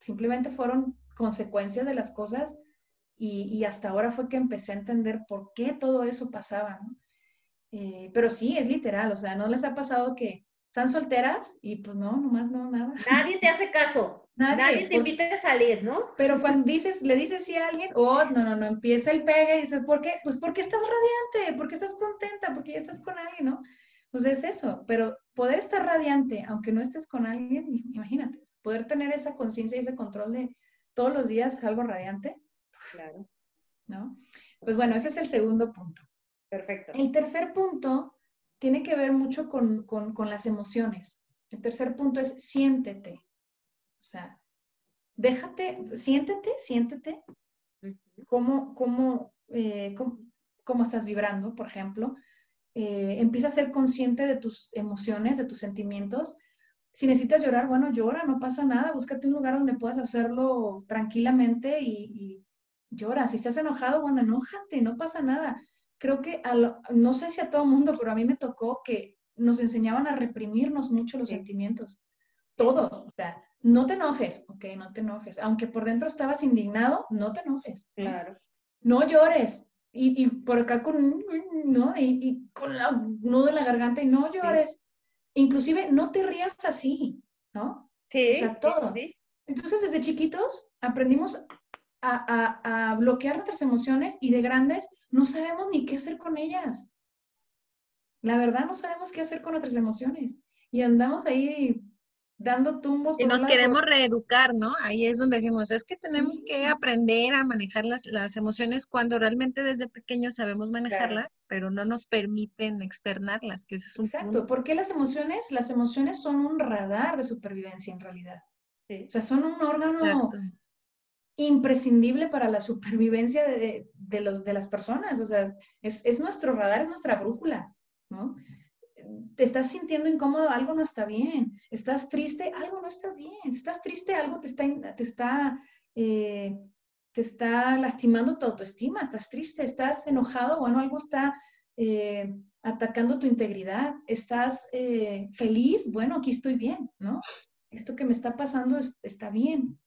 simplemente fueron consecuencias de las cosas y, hasta ahora fue que empecé a entender por qué todo eso pasaba, ¿no? Eh, pero sí, es literal, o sea, ¿no les ha pasado que están solteras y pues no, nomás no, nada? Nadie te hace caso. Nadie, te invita a salir, ¿no? Pero cuando dices, le dices sí a alguien, oh, no, no, no, empieza el pegue y dices, ¿por qué? Pues porque estás radiante, porque estás contenta, porque ya estás con alguien, ¿no? Pues es eso, pero poder estar radiante, aunque no estés con alguien, imagínate, poder tener esa conciencia y ese control de todos los días algo radiante, Claro. ¿No? Pues bueno, ese es el segundo punto. Perfecto. El tercer punto tiene que ver mucho con, las emociones. El tercer punto es siéntete. O sea, déjate, siéntete, siéntete. ¿Cómo, cómo, eh, cómo, estás vibrando, por ejemplo? Eh, empieza a ser consciente de tus emociones, de tus sentimientos. Si necesitas llorar, bueno, llora, no pasa nada. Búscate un lugar donde puedas hacerlo tranquilamente y, llora. Si estás enojado, bueno, enójate, no pasa nada. Creo que, no sé si a todo mundo, pero a mí me tocó que nos enseñaban a reprimirnos mucho los sentimientos. Todos. O sea, no te enojes, ok, no te enojes. Aunque por dentro estabas indignado, no te enojes. Claro. No llores. Y, por acá con, ¿no? Y, con la nudo en la garganta y no llores. Inclusive no te rías así, ¿no? Sí. O sea, todo. Entonces, desde chiquitos aprendimos a, bloquear nuestras emociones y de grandes no sabemos ni qué hacer con ellas. La verdad no sabemos qué hacer con nuestras emociones y andamos ahí dando tumbos. Y nos queremos reeducar, ¿no? Ahí es donde decimos, es que tenemos que aprender a manejar las, las, emociones cuando realmente desde pequeños sabemos manejarlas, pero no nos permiten externarlas, que ese es un Exacto, porque las emociones, las emociones son un radar de supervivencia en realidad. O sea, son un órgano imprescindible para la supervivencia de, los, de las personas. O sea, es, nuestro radar, es nuestra brújula, ¿no? Te estás sintiendo incómodo, algo no está bien. Estás triste, algo no está bien. Estás triste, algo te está, te está, eh, te está lastimando tu autoestima. Estás triste, estás enojado, bueno, algo está eh, atacando tu integridad. Estás eh, feliz, bueno, aquí estoy bien, ¿no? Esto que me está pasando está bien.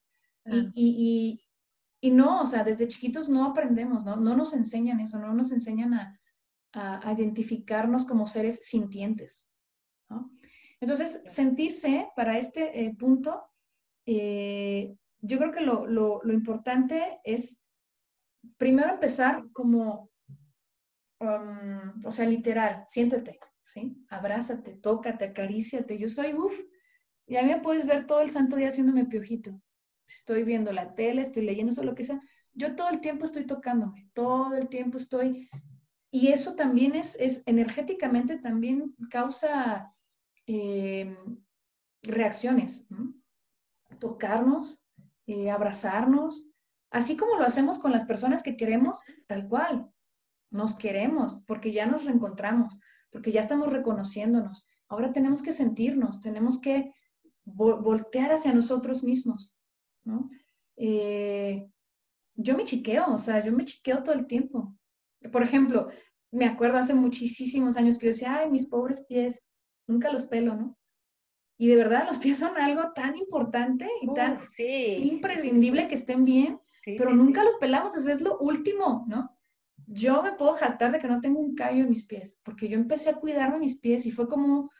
Y, y, no, o sea, desde chiquitos no aprendemos, ¿no? No nos enseñan eso, no nos enseñan a, identificarnos como seres sintientes, ¿no? Entonces, sentirse para este eh, punto, eh, yo creo que lo, lo, lo, importante es primero empezar como, um, o sea, literal, siéntete, ¿sí? Abrázate, tócate, acaríciate. Yo soy, uff, y a mí me puedes ver todo el santo día haciéndome piojito estoy viendo la tele, estoy leyendo eso, lo que sea, yo todo el tiempo estoy tocándome, todo el tiempo estoy y eso también es, es energéticamente también causa eh, reacciones. Tocarnos, eh, abrazarnos, así como lo hacemos con las personas que queremos, tal cual. Nos queremos porque ya nos reencontramos, porque ya estamos reconociéndonos. Ahora tenemos que sentirnos, tenemos que voltear hacia nosotros mismos. Eh, yo me chiqueo, o sea, yo me chiqueo todo el tiempo. Por ejemplo, me acuerdo hace muchísimos años que yo decía, ay, mis pobres pies, nunca los pelo, ¿no? Y de verdad los pies son algo tan importante y tan imprescindible que estén bien, pero nunca los pelamos, eso es lo último, ¿no? Yo me puedo jactar de que no tengo un callo en mis pies, porque yo empecé a cuidarme mis pies y fue como,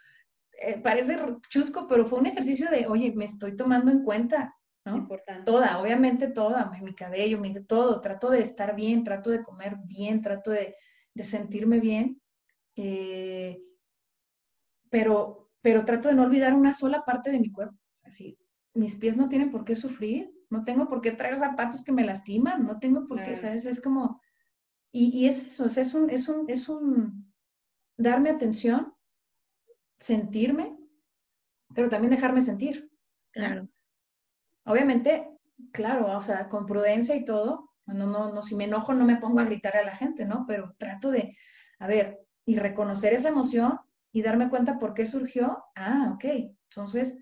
eh, parece chusco, pero fue un ejercicio de, oye, me estoy tomando en cuenta, ¿no? Importante. Toda, obviamente toda, mi cabello, mi, todo, trato de estar bien, trato de comer bien, trato de, de sentirme bien, eh, pero, pero trato de no olvidar una sola parte de mi cuerpo. Así, mis pies no tienen por qué sufrir, no tengo por qué traer zapatos que me lastiman, no tengo por qué, ¿sabes? Es como, y, y es eso, es, un, es, un, es un darme atención, sentirme, pero también dejarme sentir. Claro. Obviamente, claro, o sea, con prudencia y todo, no, no, no, si me enojo no me pongo a gritar a la gente, ¿no? Pero trato de, a ver, y reconocer esa emoción y darme cuenta por qué surgió. Ah, ok. Entonces,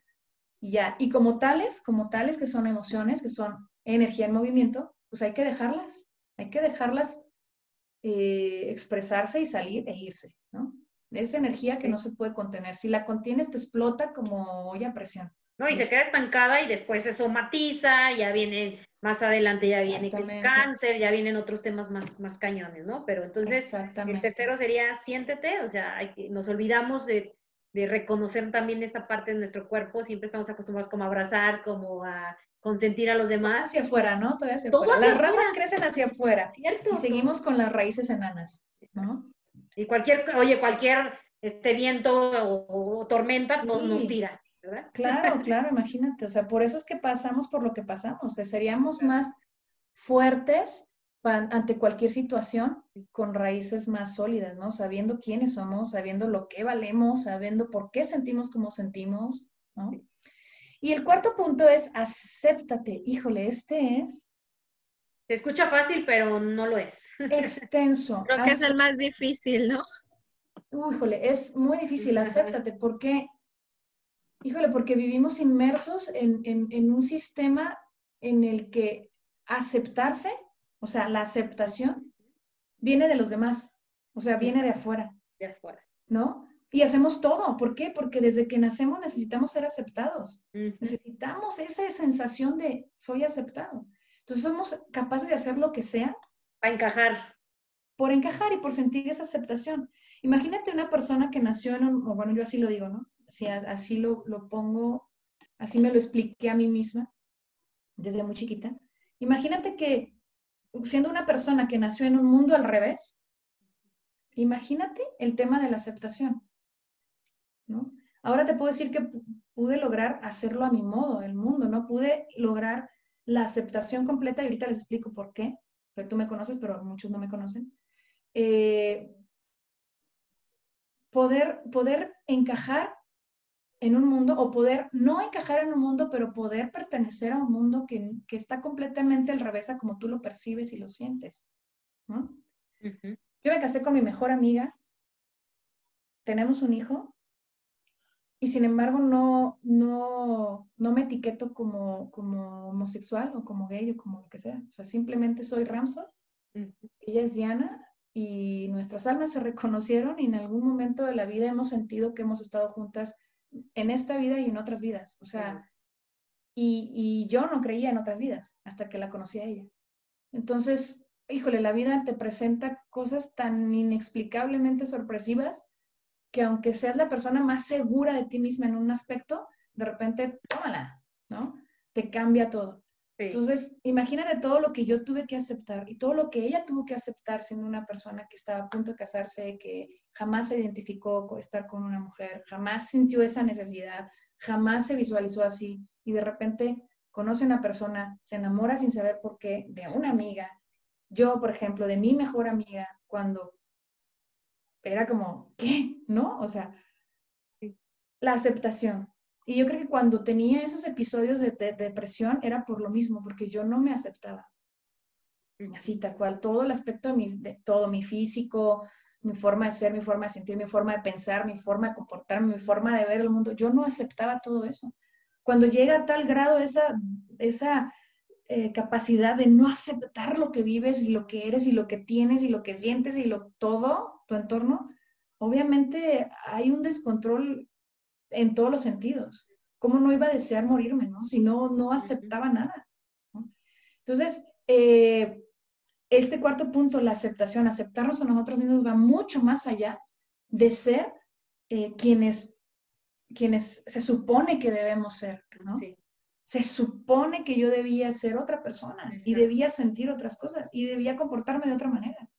ya. Y como tales, como tales que son emociones, que son energía en movimiento, pues hay que dejarlas. Hay que dejarlas eh, expresarse y salir e irse, ¿no? Es energía que no se puede contener. Si la contienes, te explota como olla a presión. No, y se queda estancada y después se somatiza, ya viene, más adelante ya viene el cáncer, ya vienen otros temas más, más cañones, ¿no? Pero entonces, el tercero sería siéntete, o sea, hay que, nos olvidamos de, de, reconocer también esta parte de nuestro cuerpo, siempre estamos acostumbrados como a abrazar, como a consentir a los demás. Hacia afuera, ¿no? Hacia afuera. Las ramas crecen hacia afuera. ¿Cierto? Y seguimos con las raíces enanas, ¿no? Y cualquier, oye, cualquier este viento o, tormenta nos, nos tira. Claro, claro, imagínate, o sea, por eso es que pasamos por lo que pasamos, o sea, seríamos más fuertes ante cualquier situación con raíces más sólidas, ¿no? Sabiendo quiénes somos, sabiendo lo que valemos, sabiendo por qué sentimos como sentimos, ¿no? Y el cuarto punto es acéptate. Híjole, este es... Se escucha fácil, pero no lo es. Extenso. Creo que es el más difícil, ¿no? Híjole, es muy difícil, acéptate, porque Híjole, porque vivimos inmersos en, un sistema en el que aceptarse, o sea, la aceptación, viene de los demás, o sea, viene de afuera. De afuera. ¿No? Y hacemos todo. ¿Por qué? Porque desde que nacemos necesitamos ser aceptados. Necesitamos esa sensación de soy aceptado. Entonces somos capaces de hacer lo que sea. Para encajar. Por encajar y por sentir esa aceptación. Imagínate una persona que nació en un, o bueno, yo así lo digo, ¿no? Si así lo, pongo, así me lo expliqué a mí misma desde muy chiquita. Imagínate que siendo una persona que nació en un mundo al revés, imagínate el tema de la aceptación, ¿no? Ahora te puedo decir que pude lograr hacerlo a mi modo, el mundo, ¿no? Pude lograr la aceptación completa y ahorita les explico por qué. Pero tú me conoces, pero muchos no me conocen. Eh, poder, poder encajar en un mundo o poder no encajar en un mundo, pero poder pertenecer a un mundo que, está completamente al revés a como tú lo percibes y lo sientes. Yo me casé con mi mejor amiga, tenemos un hijo. Y sin embargo no, no, no me etiqueto como, como homosexual o como gay o como lo que sea. O sea, simplemente soy Ramson, ella es Diana y nuestras almas se reconocieron y en algún momento de la vida hemos sentido que hemos estado juntas en esta vida y en otras vidas. O sea, y, yo no creía en otras vidas hasta que la conocí a ella. Entonces, híjole, la vida te presenta cosas tan inexplicablemente sorpresivas que aunque seas la persona más segura de ti misma en un aspecto, de repente, tómala, ¿no? Te cambia todo. Entonces, imagínate todo lo que yo tuve que aceptar y todo lo que ella tuvo que aceptar siendo una persona que estaba a punto de casarse, que jamás se identificó con estar con una mujer, jamás sintió esa necesidad, jamás se visualizó así y de repente conoce a una persona, se enamora sin saber por qué de una amiga. Yo, por ejemplo, de mi mejor amiga, cuando era como, ¿qué? ¿No? O sea, la aceptación. Y yo creo que cuando tenía esos episodios de, depresión era por lo mismo, porque yo no me aceptaba. Así, tal cual, todo el aspecto de, mi, de todo, mi físico, mi forma de ser, mi forma de sentir, mi forma de pensar, mi forma de comportarme, mi forma de ver el mundo, yo no aceptaba todo eso. Cuando llega a tal grado esa, esa eh, capacidad de no aceptar lo que vives y lo que eres y lo que tienes y lo que sientes y lo todo, tu entorno, obviamente hay un descontrol en todos los sentidos. ¿Cómo no iba a desear morirme, no? Si no, no aceptaba nada. Entonces, eh, este cuarto punto, la aceptación, aceptarnos a nosotros mismos va mucho más allá de ser eh, quienes, quienes se supone que debemos ser, ¿no? Se supone que yo debía ser otra persona y debía sentir otras cosas y debía comportarme de otra manera.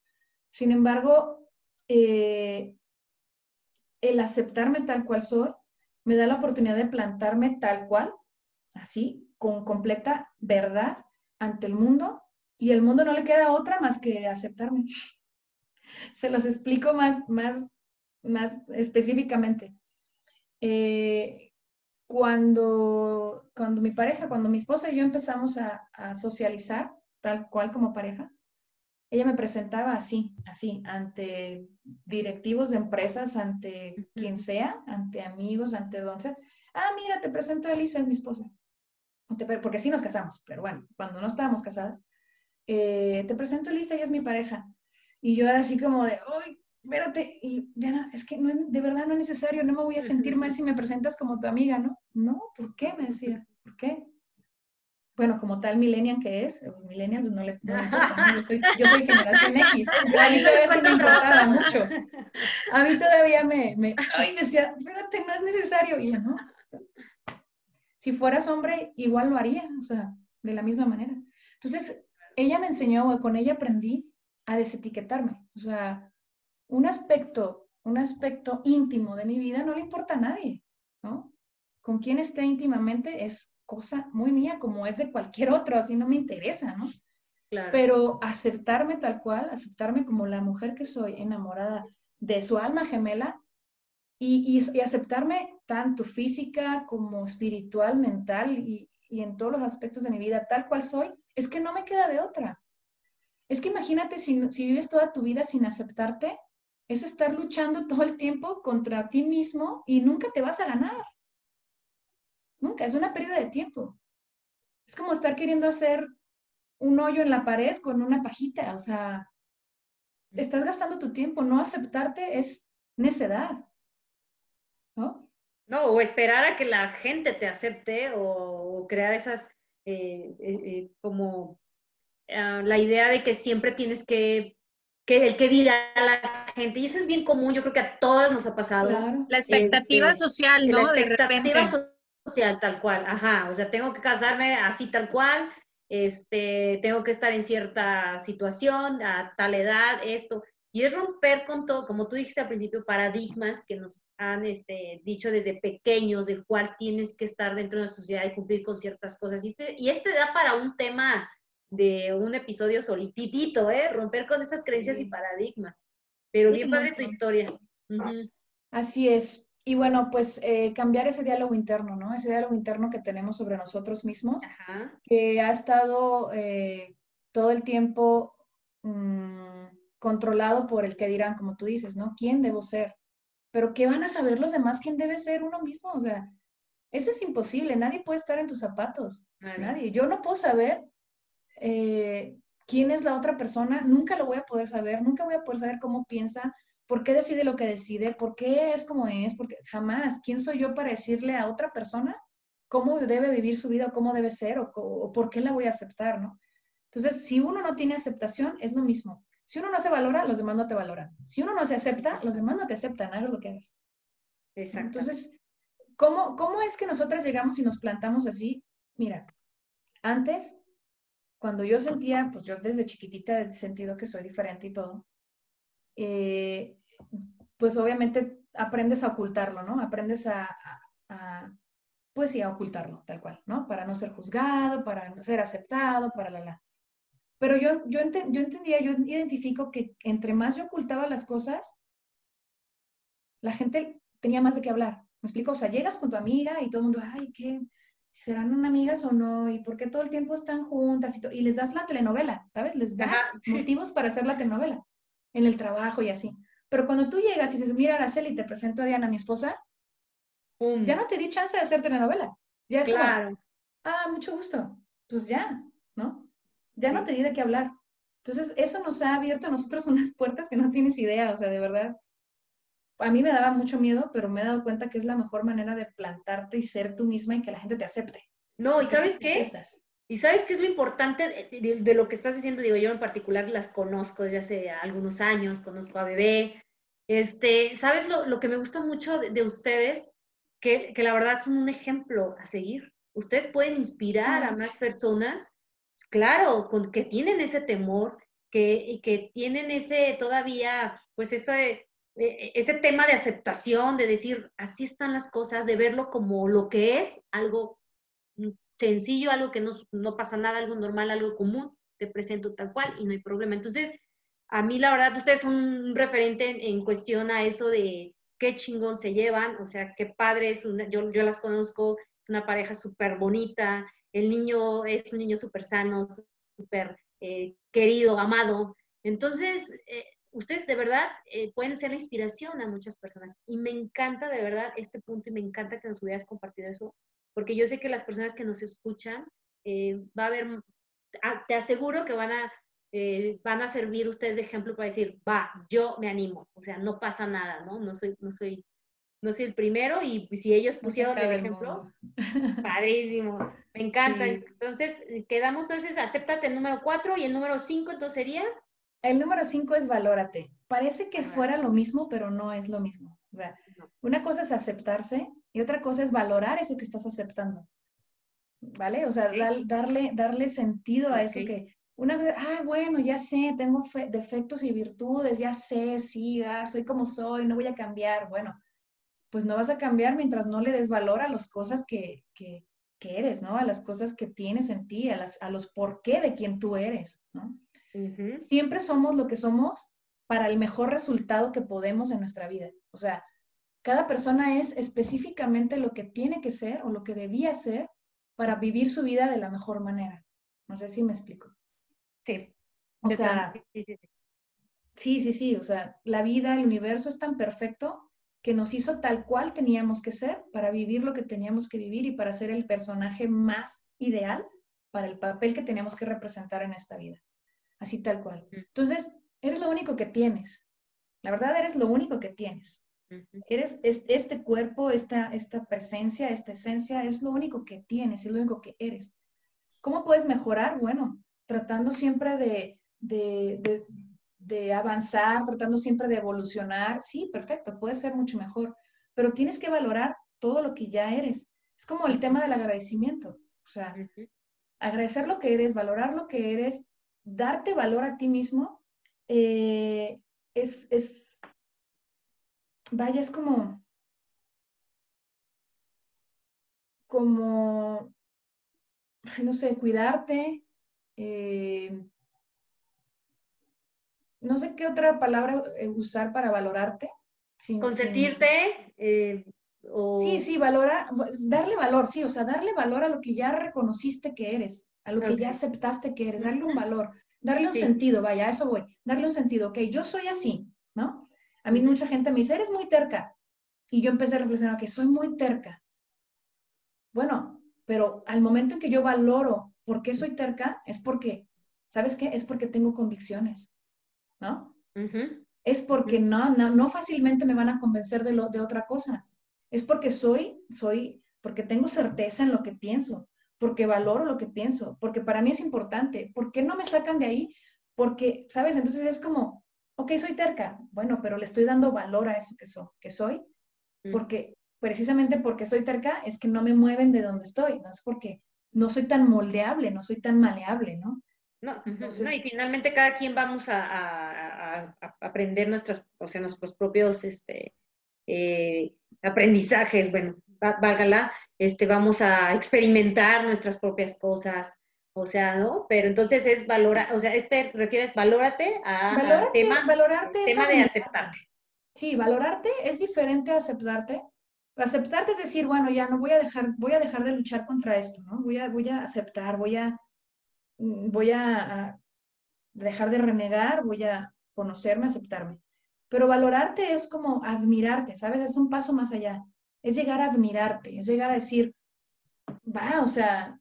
Sin embargo, eh, el aceptarme tal cual soy me da la oportunidad de plantarme tal cual, así, con completa verdad ante el mundo y el mundo no le queda otra más que aceptarme. Se los explico más, más, más específicamente. Eh, cuando, cuando mi pareja, cuando mi esposa y yo empezamos a, a socializar tal cual como pareja, ella me presentaba así, así, ante directivos de empresas, ante quien sea, ante amigos, ante donde Ah, mira, te presento a Elisa, es mi esposa. Porque sí nos casamos, pero bueno, cuando no estábamos casadas, eh, te presento a Elisa, ella es mi pareja. Y yo era así como de, uy, espérate, y Diana, es que no de verdad no es necesario, no me voy a sentir mal si me presentas como tu amiga, ¿no? No, ¿por qué? Me decía, ¿por qué? Bueno, como tal millennial que es, pues millennial pues no le importa, Yo, soy, yo soy generación X, a mí todavía sí me importaba mucho. A mí todavía me, me ay, decía, espérate, no es necesario. Y yo, no. Si fueras hombre, igual lo haría, o sea, de la misma manera. Entonces, ella me enseñó, con ella aprendí a desetiquetarme. O sea, un aspecto, un aspecto íntimo de mi vida no le importa a nadie, ¿no? Con quien esté íntimamente es cosa muy mía, como es de cualquier otro, así no me interesa, ¿no? Pero aceptarme tal cual, aceptarme como la mujer que soy, enamorada de su alma gemela, y, y, aceptarme tanto física como espiritual, mental y, y en todos los aspectos de mi vida, tal cual soy, es que no me queda de otra. Es que imagínate si, si vives toda tu vida sin aceptarte, es estar luchando todo el tiempo contra ti mismo y nunca te vas a ganar. Nunca, es una pérdida de tiempo. Es como estar queriendo hacer un hoyo en la pared con una pajita, o sea, estás gastando tu tiempo, no aceptarte es necedad, ¿no? No, o esperar a que la gente te acepte o, crear esas, eh, eh, eh, como ah, la idea de que siempre tienes que, que el que dirá la gente, y eso es bien común, yo creo que a todas nos ha pasado. La expectativa este, social, ¿no? La expectativa social sea, tal cual, ajá, o sea, tengo que casarme así tal cual, este, tengo que estar en cierta situación, a tal edad, esto, y es romper con todo, como tú dijiste al principio, paradigmas que nos han este, dicho desde pequeños, del cual tienes que estar dentro de la sociedad y cumplir con ciertas cosas. Y este, y este da para un tema de un episodio solititito, ¿eh? Romper con esas creencias y paradigmas. Pero bien padre tu historia. Así es. Y bueno, pues eh, cambiar ese diálogo interno, ¿no? Ese diálogo interno que tenemos sobre nosotros mismos, que ha estado eh, todo el tiempo mm, controlado por el que dirán, como tú dices, ¿no? ¿Quién debo ser? Pero ¿qué van a saber los demás quién debe ser uno mismo? O sea, eso es imposible, nadie puede estar en tus zapatos, nadie. Yo no puedo saber eh, quién es la otra persona, nunca lo voy a poder saber, nunca voy a poder saber cómo piensa, ¿Por qué decide lo que decide? ¿Por qué es como es? Porque jamás, ¿quién soy yo para decirle a otra persona cómo debe vivir su vida o cómo debe ser o, por qué la voy a aceptar, ¿no? Entonces, si uno no tiene aceptación, es lo mismo. Si uno no se valora, los demás no te valoran. Si uno no se acepta, los demás no te aceptan, hagas lo que hagas. Exacto. Entonces, ¿cómo, ¿cómo es que nosotras llegamos y nos plantamos así? Mira, antes, cuando yo sentía, pues yo desde chiquitita he sentido que soy diferente y todo, eh, pues obviamente aprendes a ocultarlo, ¿no? Aprendes a, pues sí, a ocultarlo, tal cual, ¿no? Para no ser juzgado, para no ser aceptado, para la, la. Pero yo, yo, yo entendía, yo identifico que entre más yo ocultaba las cosas, la gente tenía más de qué hablar. ¿Me explico? O sea, llegas con tu amiga y todo el mundo, ay, ¿qué? ¿Serán amigas o no? ¿Y por qué todo el tiempo están juntas? Y, y les das la telenovela, ¿sabes? Les das motivos para hacer la telenovela en el trabajo y así. Pero cuando tú llegas y dices, mira, Araceli, te presento a Diana, mi esposa, ya no te di chance de hacer telenovela. Ya es claro. ah, mucho gusto. Pues ya, ¿no? Ya no te di de qué hablar. Entonces, eso nos ha abierto a nosotros unas puertas que no tienes idea, o sea, de verdad. A mí me daba mucho miedo, pero me he dado cuenta que es la mejor manera de plantarte y ser tú misma y que la gente te acepte. No, ¿y sabes qué? Y sabes qué es lo importante de, lo que estás diciendo, digo, yo en particular las conozco desde hace algunos años, conozco a Bebé. Este, ¿sabes lo, que me gusta mucho de, ustedes? Que, que, la verdad son un ejemplo a seguir. Ustedes pueden inspirar a más personas claro, con, que tienen ese temor, que, que tienen ese todavía, pues ese, e, ese tema de aceptación, de decir, así están las cosas, de verlo como lo que es, algo sencillo, algo que no, no pasa nada, algo normal, algo común, te presento tal cual y no hay problema. Entonces, a mí la verdad, ustedes son un referente en, cuestión a eso de qué chingón se llevan, o sea, qué padres, yo, yo las conozco, es una pareja súper bonita, el niño es un niño súper sano, súper eh, querido, amado. Entonces, eh, ustedes de verdad eh, pueden ser la inspiración a muchas personas. Y me encanta de verdad este punto y me encanta que nos hubieras compartido eso, porque yo sé que las personas que nos escuchan, va a haber, ah, te aseguro que van a, van a servir ustedes de ejemplo para decir, va, yo me animo, o sea, no pasa nada, ¿no? No soy, no soy no soy el primero y si ellos pusieron el ejemplo, padrísimo, me encanta. Entonces, quedamos entonces, acéptate el número cuatro y el número cinco, entonces sería... El número cinco es valórate. Parece que fuera lo mismo, pero no es lo mismo. O sea, una cosa es aceptarse y otra cosa es valorar eso que estás aceptando. ¿Vale? O sea, darle, darle sentido a eso que una vez, ah, bueno, ya sé, tengo defectos y virtudes, ya sé, sí, ah, soy como soy, no voy a cambiar. Bueno, pues no vas a cambiar mientras no le des valor a las cosas que, que, eres, ¿no? A las cosas que tienes en ti, a, las, a los por qué de quién tú eres, ¿no? Siempre somos lo que somos para el mejor resultado que podemos en nuestra vida. O sea, cada persona es específicamente lo que tiene que ser o lo que debía ser para vivir su vida de la mejor manera. No sé si me explico. Sí. O sea, sí, sí, sí. Sí, sí, sí. O sea, la vida, el universo es tan perfecto que nos hizo tal cual teníamos que ser para vivir lo que teníamos que vivir y para ser el personaje más ideal para el papel que teníamos que representar en esta vida. Así tal cual. Entonces, eres lo único que tienes. La verdad, eres lo único que tienes. Eres este cuerpo, esta, esta presencia, esta esencia, es lo único que tienes, es lo único que eres. ¿Cómo puedes mejorar? Bueno, tratando siempre de, de de avanzar, tratando siempre de evolucionar, sí, perfecto, puede ser mucho mejor, pero tienes que valorar todo lo que ya eres. Es como el tema del agradecimiento, o sea, agradecer lo que eres, valorar lo que eres, darte valor a ti mismo, eh, es, es, vaya, es como, como, no sé, cuidarte, eh, no sé qué otra palabra eh, usar para valorarte. Consentirte. Eh, sí, sí, valora, darle valor, sí, o sea, darle valor a lo que ya reconociste que eres, a lo que ya aceptaste que eres, darle un valor, darle un sentido, vaya, a eso voy, darle un sentido, ok, yo soy así, ¿no? A mí mucha gente me dice, eres muy terca. Y yo empecé a reflexionar que soy muy terca. Bueno, pero al momento en que yo valoro por qué soy terca, es porque, ¿sabes qué? Es porque tengo convicciones. ¿no? Es porque no, no, fácilmente me van a convencer de, lo, de otra cosa. Es porque soy, soy, porque tengo certeza en lo que pienso, porque valoro lo que pienso, porque para mí es importante. ¿Por qué no me sacan de ahí? Porque, ¿sabes? Entonces es como, ok, soy terca. Bueno, pero le estoy dando valor a eso que, soy, que soy, mm. porque precisamente porque soy terca es que no me mueven de donde estoy, no es porque no soy tan moldeable, no soy tan maleable, ¿no? No, y finalmente cada quien vamos a, aprender nuestras, o sea, nuestros propios este, eh, aprendizajes, bueno, válgala, este, vamos a experimentar nuestras propias cosas, o sea, ¿no? Pero entonces es valorar, o sea, este refieres valórate a, tema, tema de aceptarte. Sí, valorarte es diferente a aceptarte. Aceptarte es decir, bueno, ya no voy a dejar, voy a dejar de luchar contra esto, ¿no? Voy a, voy a aceptar, voy a, mm, voy a, dejar de renegar, voy a conocerme, aceptarme. Pero valorarte es como admirarte, ¿sabes? Es un paso más allá. Es llegar a admirarte, es llegar a decir, va, o sea,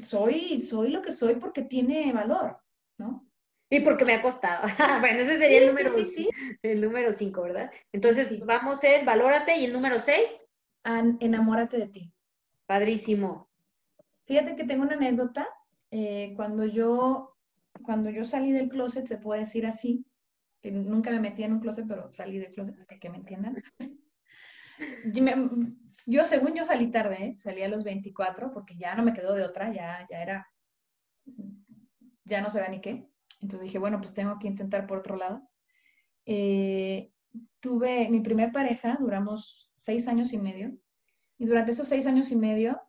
soy, soy lo que soy porque tiene valor, ¿no? Y porque me ha costado. bueno, ese sería el número sí, sí, el número cinco, ¿verdad? Entonces, vamos en valórate y el número seis. enamórate de ti. Padrísimo. Fíjate que tengo una anécdota. Eh, cuando yo, cuando yo salí del closet, se puede decir así, que nunca me metí en un closet, pero salí del closet, para que me entiendan. Yo, según yo salí tarde, ¿eh? salí a los 24, porque ya no me quedó de otra, ya, ya era, ya no se ve ni qué. Entonces dije, bueno, pues tengo que intentar por otro lado. Eh, tuve mi primer pareja, duramos seis años y medio, y durante esos seis años y medio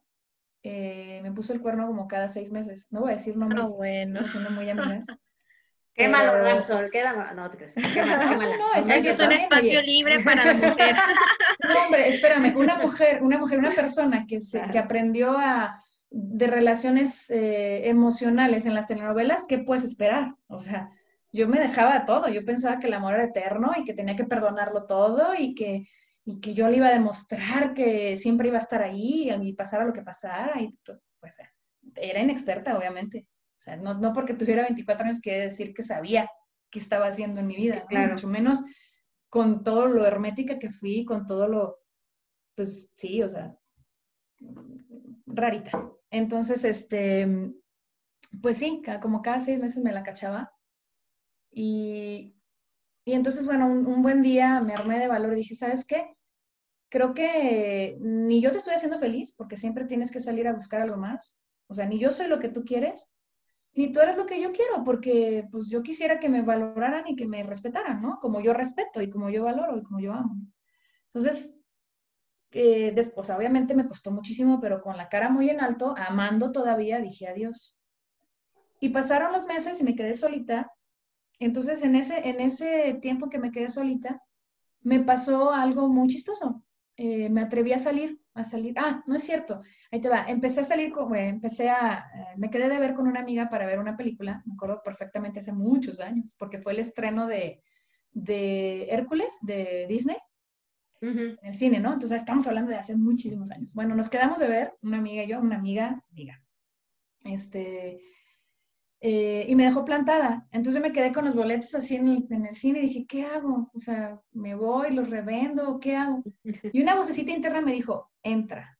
eh, me puso el cuerno como cada seis meses. No voy a decir nombres, no, ah, bueno. siendo muy amigas. Qué malo, Ramsol, qué No, te crees. No, es, es, un espacio libre para la mujer. No, hombre, espérame, una mujer, una mujer, una persona que, se, que aprendió a, de relaciones eh, emocionales en las telenovelas, ¿qué puedes esperar? O sea, yo me dejaba todo, yo pensaba que el amor era eterno y que tenía que perdonarlo todo y que, y que yo le iba a demostrar que siempre iba a estar ahí y pasara lo que pasara. Y pues era inexperta, obviamente. O sea, no, no porque tuviera 24 años quiere decir que sabía qué estaba haciendo en mi vida, claro. mucho menos con todo lo hermética que fui, con todo lo, pues sí, o sea, rarita. Entonces, este, pues sí, como cada seis meses me la cachaba. Y, y entonces, bueno, un, buen día me armé de valor y dije, ¿sabes qué? Creo que ni yo te estoy haciendo feliz, porque siempre tienes que salir a buscar algo más. O sea, ni yo soy lo que tú quieres, ni tú eres lo que yo quiero, porque pues yo quisiera que me valoraran y que me respetaran, ¿no? Como yo respeto y como yo valoro y como yo amo. Entonces, eh, después, obviamente me costó muchísimo, pero con la cara muy en alto, amando todavía, dije adiós. Y pasaron los meses y me quedé solita. Entonces, en ese, en ese tiempo que me quedé solita, me pasó algo muy chistoso. Eh, me atreví a salir, a salir. Ah, no es cierto. Ahí te va. Empecé a salir, como, eh, empecé a, me quedé de ver con una amiga para ver una película. Me acuerdo perfectamente hace muchos años, porque fue el estreno de, de Hércules de Disney en el cine, ¿no? Entonces estamos hablando de hace muchísimos años. Bueno, nos quedamos de ver, una amiga y yo, una amiga, amiga. Este, eh, y me dejó plantada. Entonces me quedé con los boletos así en el, en el, cine y dije, ¿qué hago? O sea, ¿me voy, los revendo? ¿Qué hago? Y una vocecita interna me dijo, entra,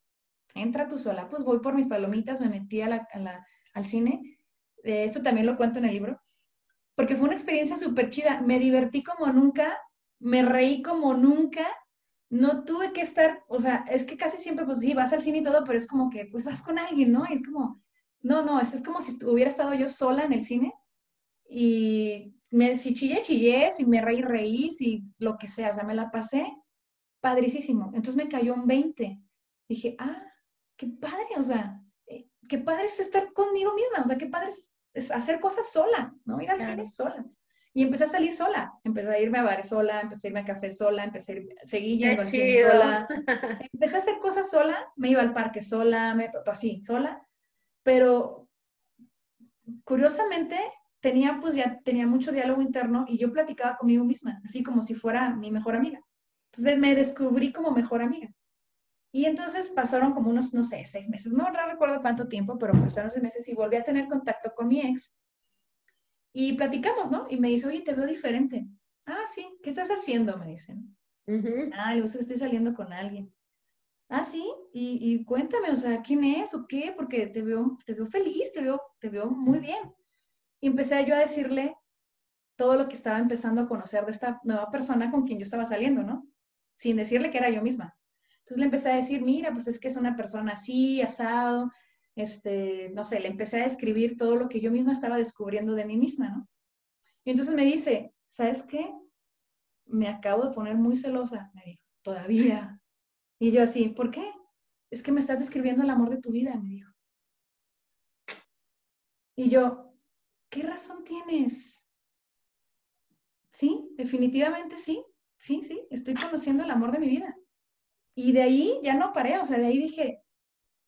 entra tú sola. Pues voy por mis palomitas, me metí a la, a la, al cine. Eh, esto también lo cuento en el libro. Porque fue una experiencia súper chida. Me divertí como nunca, me reí como nunca no tuve que estar, o sea, es que casi siempre, pues sí, vas al cine y todo, pero es como que, pues vas con alguien, ¿no? Y es como, no, no, es, es como si hubiera estado yo sola en el cine y me, si chillé, chillé, si me reí, reí, si lo que sea, o sea, me la pasé padricísimo. Entonces me cayó un 20. Dije, ah, qué padre, o sea, eh, qué padre es estar conmigo misma, o sea, qué padre es, hacer cosas sola, ¿no? Ir al cine sola. Y empecé a salir sola, empecé a irme a bares sola, empecé a irme a café sola, empecé a seguir yendo al cine sola. Empecé a hacer cosas sola, me iba al parque sola, me así, sola. Pero curiosamente tenía pues ya tenía mucho diálogo interno y yo platicaba conmigo misma, así como si fuera mi mejor amiga. Entonces me descubrí como mejor amiga. Y entonces pasaron como unos, no sé, seis meses, no, no recuerdo cuánto tiempo, pero pasaron seis meses y volví a tener contacto con mi ex y platicamos, ¿no? Y me dice, oye, te veo diferente. Ah, sí, ¿qué estás haciendo? Me dicen. Ah, yo sé que estoy saliendo con alguien. Ah, sí, y, cuéntame, o sea, ¿quién es o qué? Porque te veo, te veo feliz, te veo, te veo muy bien. Y empecé yo a decirle todo lo que estaba empezando a conocer de esta nueva persona con quien yo estaba saliendo, ¿no? Sin decirle que era yo misma. Entonces le empecé a decir, mira, pues es que es una persona así, asado, este, no sé, le empecé a escribir todo lo que yo misma estaba descubriendo de mí misma, ¿no? Y entonces me dice, ¿sabes qué? Me acabo de poner muy celosa, me dijo, todavía. Y yo así, ¿por qué? Es que me estás describiendo el amor de tu vida, me dijo. Y yo, ¿qué razón tienes? Sí, definitivamente sí. sí, sí, estoy conociendo el amor de mi vida. Y de ahí ya no paré, o sea, de ahí dije,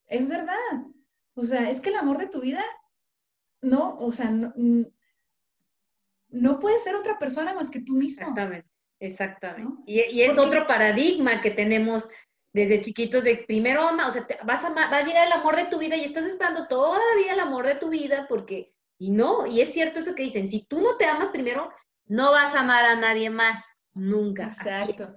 es verdad. O sea, es que el amor de tu vida, no, o sea, no, no puede ser otra persona más que tú mismo. Exactamente, exactamente. Y, es otro paradigma que tenemos desde chiquitos de primero ama, o sea, vas a, va a llegar el amor de tu vida y estás esperando todavía el amor de tu vida porque, y no, y es cierto eso que dicen, si tú no te amas primero, no vas a amar a nadie más, nunca. Exacto.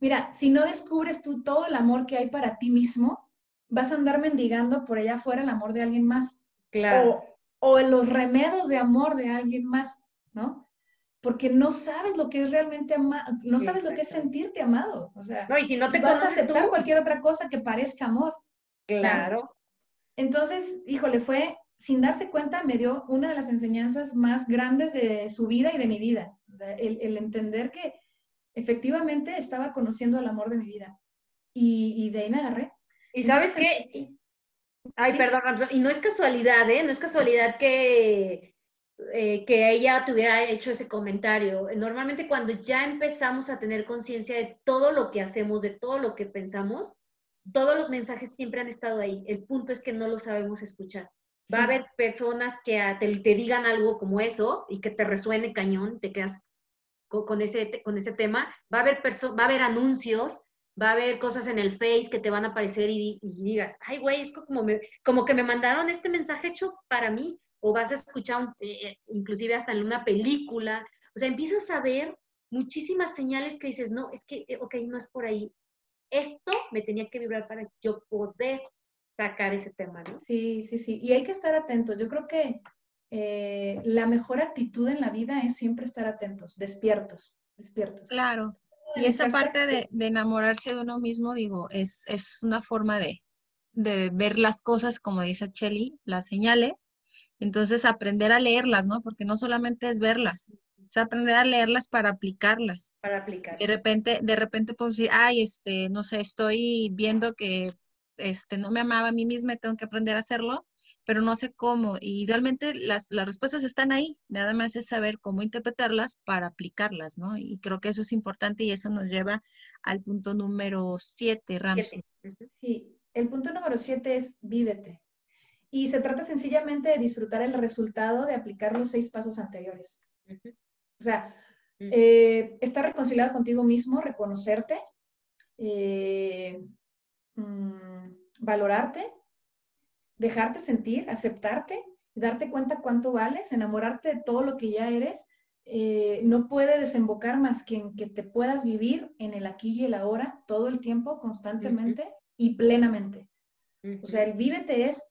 Mira, si no descubres tú todo el amor que hay para ti mismo, vas a andar mendigando por allá afuera el amor de alguien más. Claro. O, o los remedios de amor de alguien más. ¿no? Porque no sabes lo que es realmente amar, no sabes lo que es sentirte amado. O sea, no, y si no te vas a aceptar cualquier otra cosa que parezca amor. Claro. Entonces, híjole, fue, sin darse cuenta, me dio una de las enseñanzas más grandes de su vida y de mi vida. El, entender que efectivamente estaba conociendo el amor de mi vida. Y, de ahí me agarré. ¿Y sabes qué? Ay, perdón, y no es casualidad, ¿eh? No es casualidad que eh, que ella tuviera hecho ese comentario. Normalmente cuando ya empezamos a tener conciencia de todo lo que hacemos, de todo lo que pensamos, todos los mensajes siempre han estado ahí. El punto es que no lo sabemos escuchar. Va a haber personas que te, digan algo como eso y que te resuene cañón, te quedas con, ese, con ese tema. Va a, haber va a haber anuncios, va a haber cosas en el Face que te van a aparecer y, digas, ay, güey, es como, como que me mandaron este mensaje hecho para mí o vas a escuchar eh, inclusive hasta en una película, o sea, empiezas a ver muchísimas señales que dices, no, es que, eh, ok, no es por ahí. Esto me tenía que vibrar para yo poder sacar ese tema, ¿no? Sí, sí, sí. Y hay que estar atentos. Yo creo que eh, la mejor actitud en la vida es siempre estar atentos, despiertos, despiertos. Claro. Y esa parte de, enamorarse de uno mismo, digo, es, es una forma de, de ver las cosas, como dice Chelly, las señales, entonces, aprender a leerlas, ¿no? Porque no solamente es verlas, es aprender a leerlas para aplicarlas. Para aplicar. De repente, de repente puedo decir, ay, este, no sé, estoy viendo que este, no me amaba a mí misma, tengo que aprender a hacerlo, pero no sé cómo. Y realmente las, las respuestas están ahí, nada más es saber cómo interpretarlas para aplicarlas, ¿no? Y creo que eso es importante y eso nos lleva al punto número siete, Ramsey. Sí, el punto número siete es vívete. Y se trata sencillamente de disfrutar el resultado de aplicar los seis pasos anteriores. O sea, eh, estar reconciliado contigo mismo, reconocerte, eh, mm, valorarte, dejarte sentir, aceptarte, darte cuenta cuánto vales, enamorarte de todo lo que ya eres, eh, no puede desembocar más que en que te puedas vivir en el aquí y el ahora todo el tiempo, constantemente y plenamente. O sea, el vívete es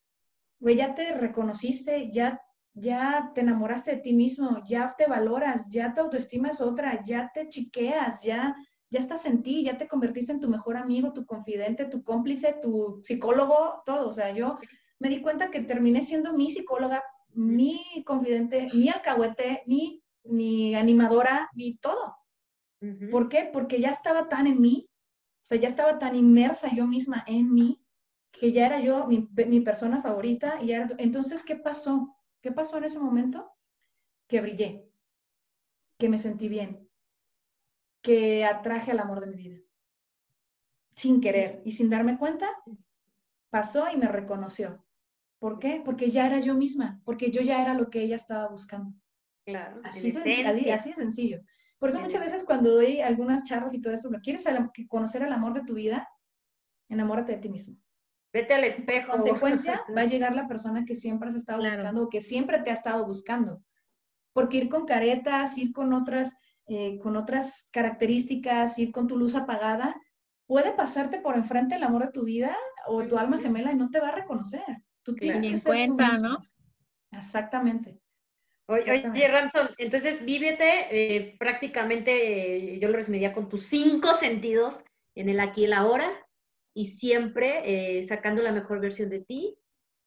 güey, ya te reconociste, ya, ya te enamoraste de ti mismo, ya te valoras, ya tu autoestima es otra, ya te chiqueas, ya, ya estás en ti, ya te convertiste en tu mejor amigo, tu confidente, tu cómplice, tu psicólogo, todo. O sea, yo me di cuenta que terminé siendo mi psicóloga, mi confidente, mi alcahuete, mi, mi animadora, mi todo. ¿Por qué? Porque ya estaba tan en mí, o sea, ya estaba tan inmersa yo misma en mí, que ya era yo mi, persona favorita. Y entonces, ¿qué pasó? ¿Qué pasó en ese momento? Que brillé, que me sentí bien, que atraje al amor de mi vida. Sin querer y sin darme cuenta, pasó y me reconoció. ¿Por qué? Porque ya era yo misma, porque yo ya era lo que ella estaba buscando. Claro. Así, así, así de sencillo. Por eso muchas veces cuando doy algunas charlas y todo eso, ¿quieres conocer el amor de tu vida? Enamórate de ti mismo. Vete al espejo. En consecuencia, va a llegar la persona que siempre has estado buscando o que siempre te ha estado buscando. Porque ir con caretas, ir con otras, eh, con otras características, ir con tu luz apagada, puede pasarte por enfrente el amor de tu vida o tu alma gemela y no te va a reconocer. Tú tienes que ser cuenta, ¿no? Exactamente. Oye, oye, Ramson, entonces vívete eh, prácticamente, eh, yo lo resumiría con tus cinco sentidos en el aquí y el ahora, y siempre eh, sacando la mejor versión de ti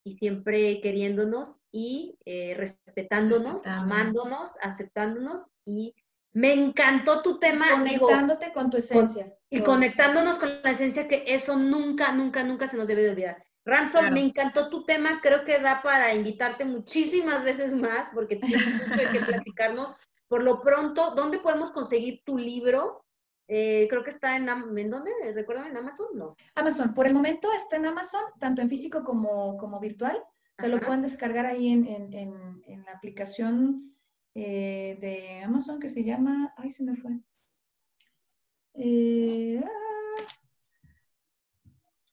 y siempre queriéndonos y eh, respetándonos, amándonos, aceptándonos y me encantó tu tema. Conectándote con tu esencia. y conectándonos con la esencia que eso nunca, nunca, nunca se nos debe de olvidar. Ramson, me encantó tu tema, creo que da para invitarte muchísimas veces más porque tienes mucho que platicarnos. Por lo pronto, ¿dónde podemos conseguir tu libro? Eh, creo que está en, ¿en dónde? ¿Recuerdan? ¿En Amazon? No. Amazon. Por el momento está en Amazon, tanto en físico como, como virtual. Se lo pueden descargar ahí en, en, en, la aplicación eh, de Amazon que se llama... Ay, se me fue. Eh, ah,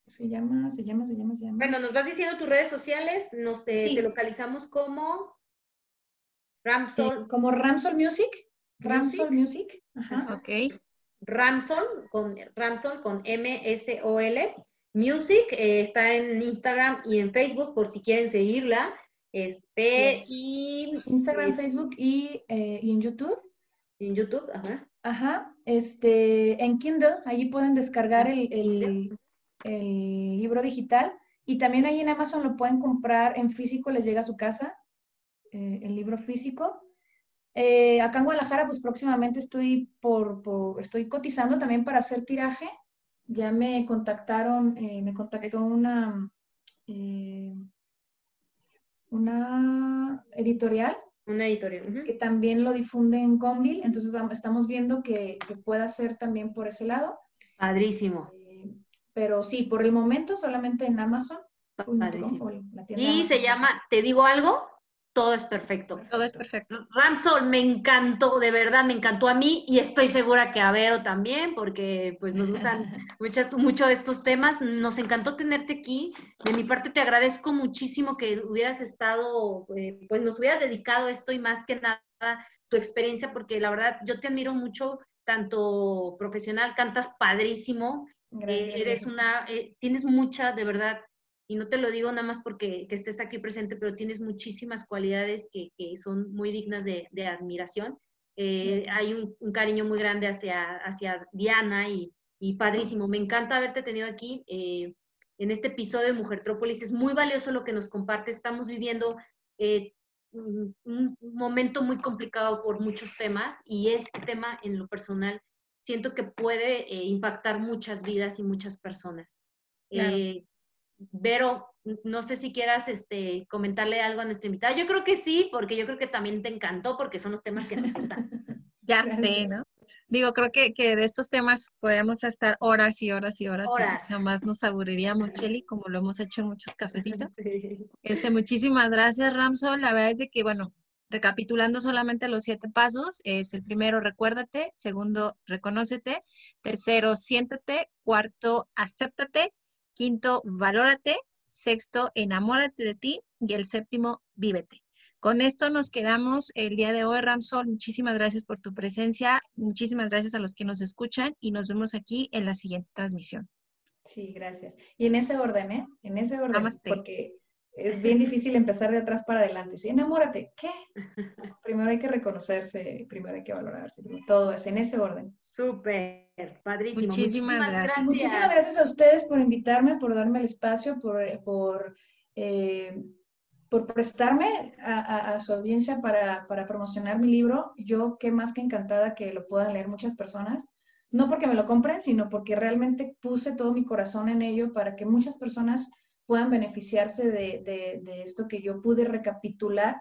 se llama, se llama, se llama, se llama. Bueno, nos vas diciendo tus redes sociales, nos te, localizamos como Ramsol. como Ramsol Music. Ramsol Music. Ajá. Ok. Ramsol con Ramsol con M S O L Music eh, está en Instagram y en Facebook por si quieren seguirla. Este y Instagram, Facebook y, eh, y, en YouTube. En YouTube, ajá. Ajá. Este, en Kindle, allí pueden descargar el, el, el, libro digital y también ahí en Amazon lo pueden comprar en físico, les llega a su casa eh, el libro físico. Eh, acá en Guadalajara, pues próximamente estoy, por, estoy cotizando también para hacer tiraje. Ya me contactaron, eh, me contactó una, eh, una editorial. Una editorial. Que también lo difunde en Convil. Entonces estamos viendo que, que pueda ser también por ese lado. Padrísimo. pero sí, por el momento solamente en Amazon. y se llama, ¿te digo algo? Todo es perfecto. Todo es perfecto. Ramsol me encantó, de verdad me encantó a mí y estoy segura que a Vero también, porque pues nos gustan muchas, mucho estos temas. Nos encantó tenerte aquí. De mi parte te agradezco muchísimo que hubieras estado, eh, pues nos hubieras dedicado esto y más que nada tu experiencia, porque la verdad yo te admiro mucho, tanto profesional, cantas padrísimo. Gracias, eh, eres una, eh, tienes mucha, de verdad, y no te lo digo nada más porque estés aquí presente, pero tienes muchísimas cualidades que, que son muy dignas de, de admiración. Eh, hay un, un, cariño muy grande hacia, hacia Diana y, y, padrísimo. Me encanta haberte tenido aquí eh, en este episodio de Mujer Trópolis. Es muy valioso lo que nos comparte. Estamos viviendo eh, un, un, momento muy complicado por muchos temas y este tema en lo personal siento que puede impactar muchas vidas y muchas personas. Claro. Vero, no sé si quieras este, comentarle algo a nuestra invitada. Yo creo que sí, porque yo creo que también te encantó, porque son los temas que te gustan. ya sé, ¿no? Digo, creo que, que, de estos temas podríamos estar horas y horas y horas. horas. Jamás nos aburriríamos, Cheli, como lo hemos hecho en muchos cafecitos. Este, muchísimas gracias, Ramsol. La verdad es de que, bueno, recapitulando solamente los siete pasos, es el primero, recuérdate. Segundo, reconócete. Tercero, siéntate. Cuarto, acéptate. Quinto, valórate. Sexto, enamórate de ti. Y el séptimo, vívete. Con esto nos quedamos el día de hoy, Ramsol. Muchísimas gracias por tu presencia. Muchísimas gracias a los que nos escuchan y nos vemos aquí en la siguiente transmisión. Sí, gracias. Y en ese orden, ¿eh? En ese orden. Porque es bien difícil empezar de atrás para adelante. Sí, enamórate. ¿Qué? Primero hay que reconocerse, primero hay que valorarse. Todo es en ese orden. Súper, padrísimo. Muchísimas, gracias. Muchísimas gracias a ustedes por invitarme, por darme el espacio, por, por, eh, por prestarme a, su audiencia para, para promocionar mi libro. Yo, qué más que encantada que lo puedan leer muchas personas no porque me lo compren, sino porque realmente puse todo mi corazón en ello para que muchas personas puedan beneficiarse de, esto que yo pude recapitular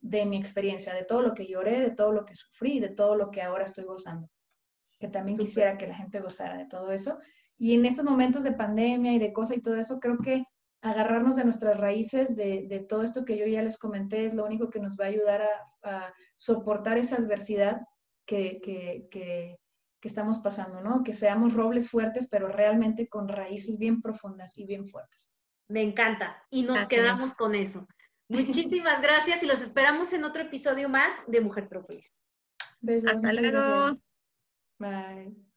de mi experiencia, de todo lo que lloré, de todo lo que sufrí, de todo lo que ahora estoy gozando. Que también quisiera que la gente gozara de todo eso. Y en estos momentos de pandemia y de cosas y todo eso, creo que agarrarnos de nuestras raíces, de, todo esto que yo ya les comenté, es lo único que nos va a ayudar a, soportar esa adversidad que, que, estamos pasando, ¿no? Que seamos robles fuertes, pero realmente con raíces bien profundas y bien fuertes. Me encanta. Y nos quedamos con eso. Muchísimas gracias y los esperamos en otro episodio más de Mujer Trópolis. Besos. Hasta luego. Bye.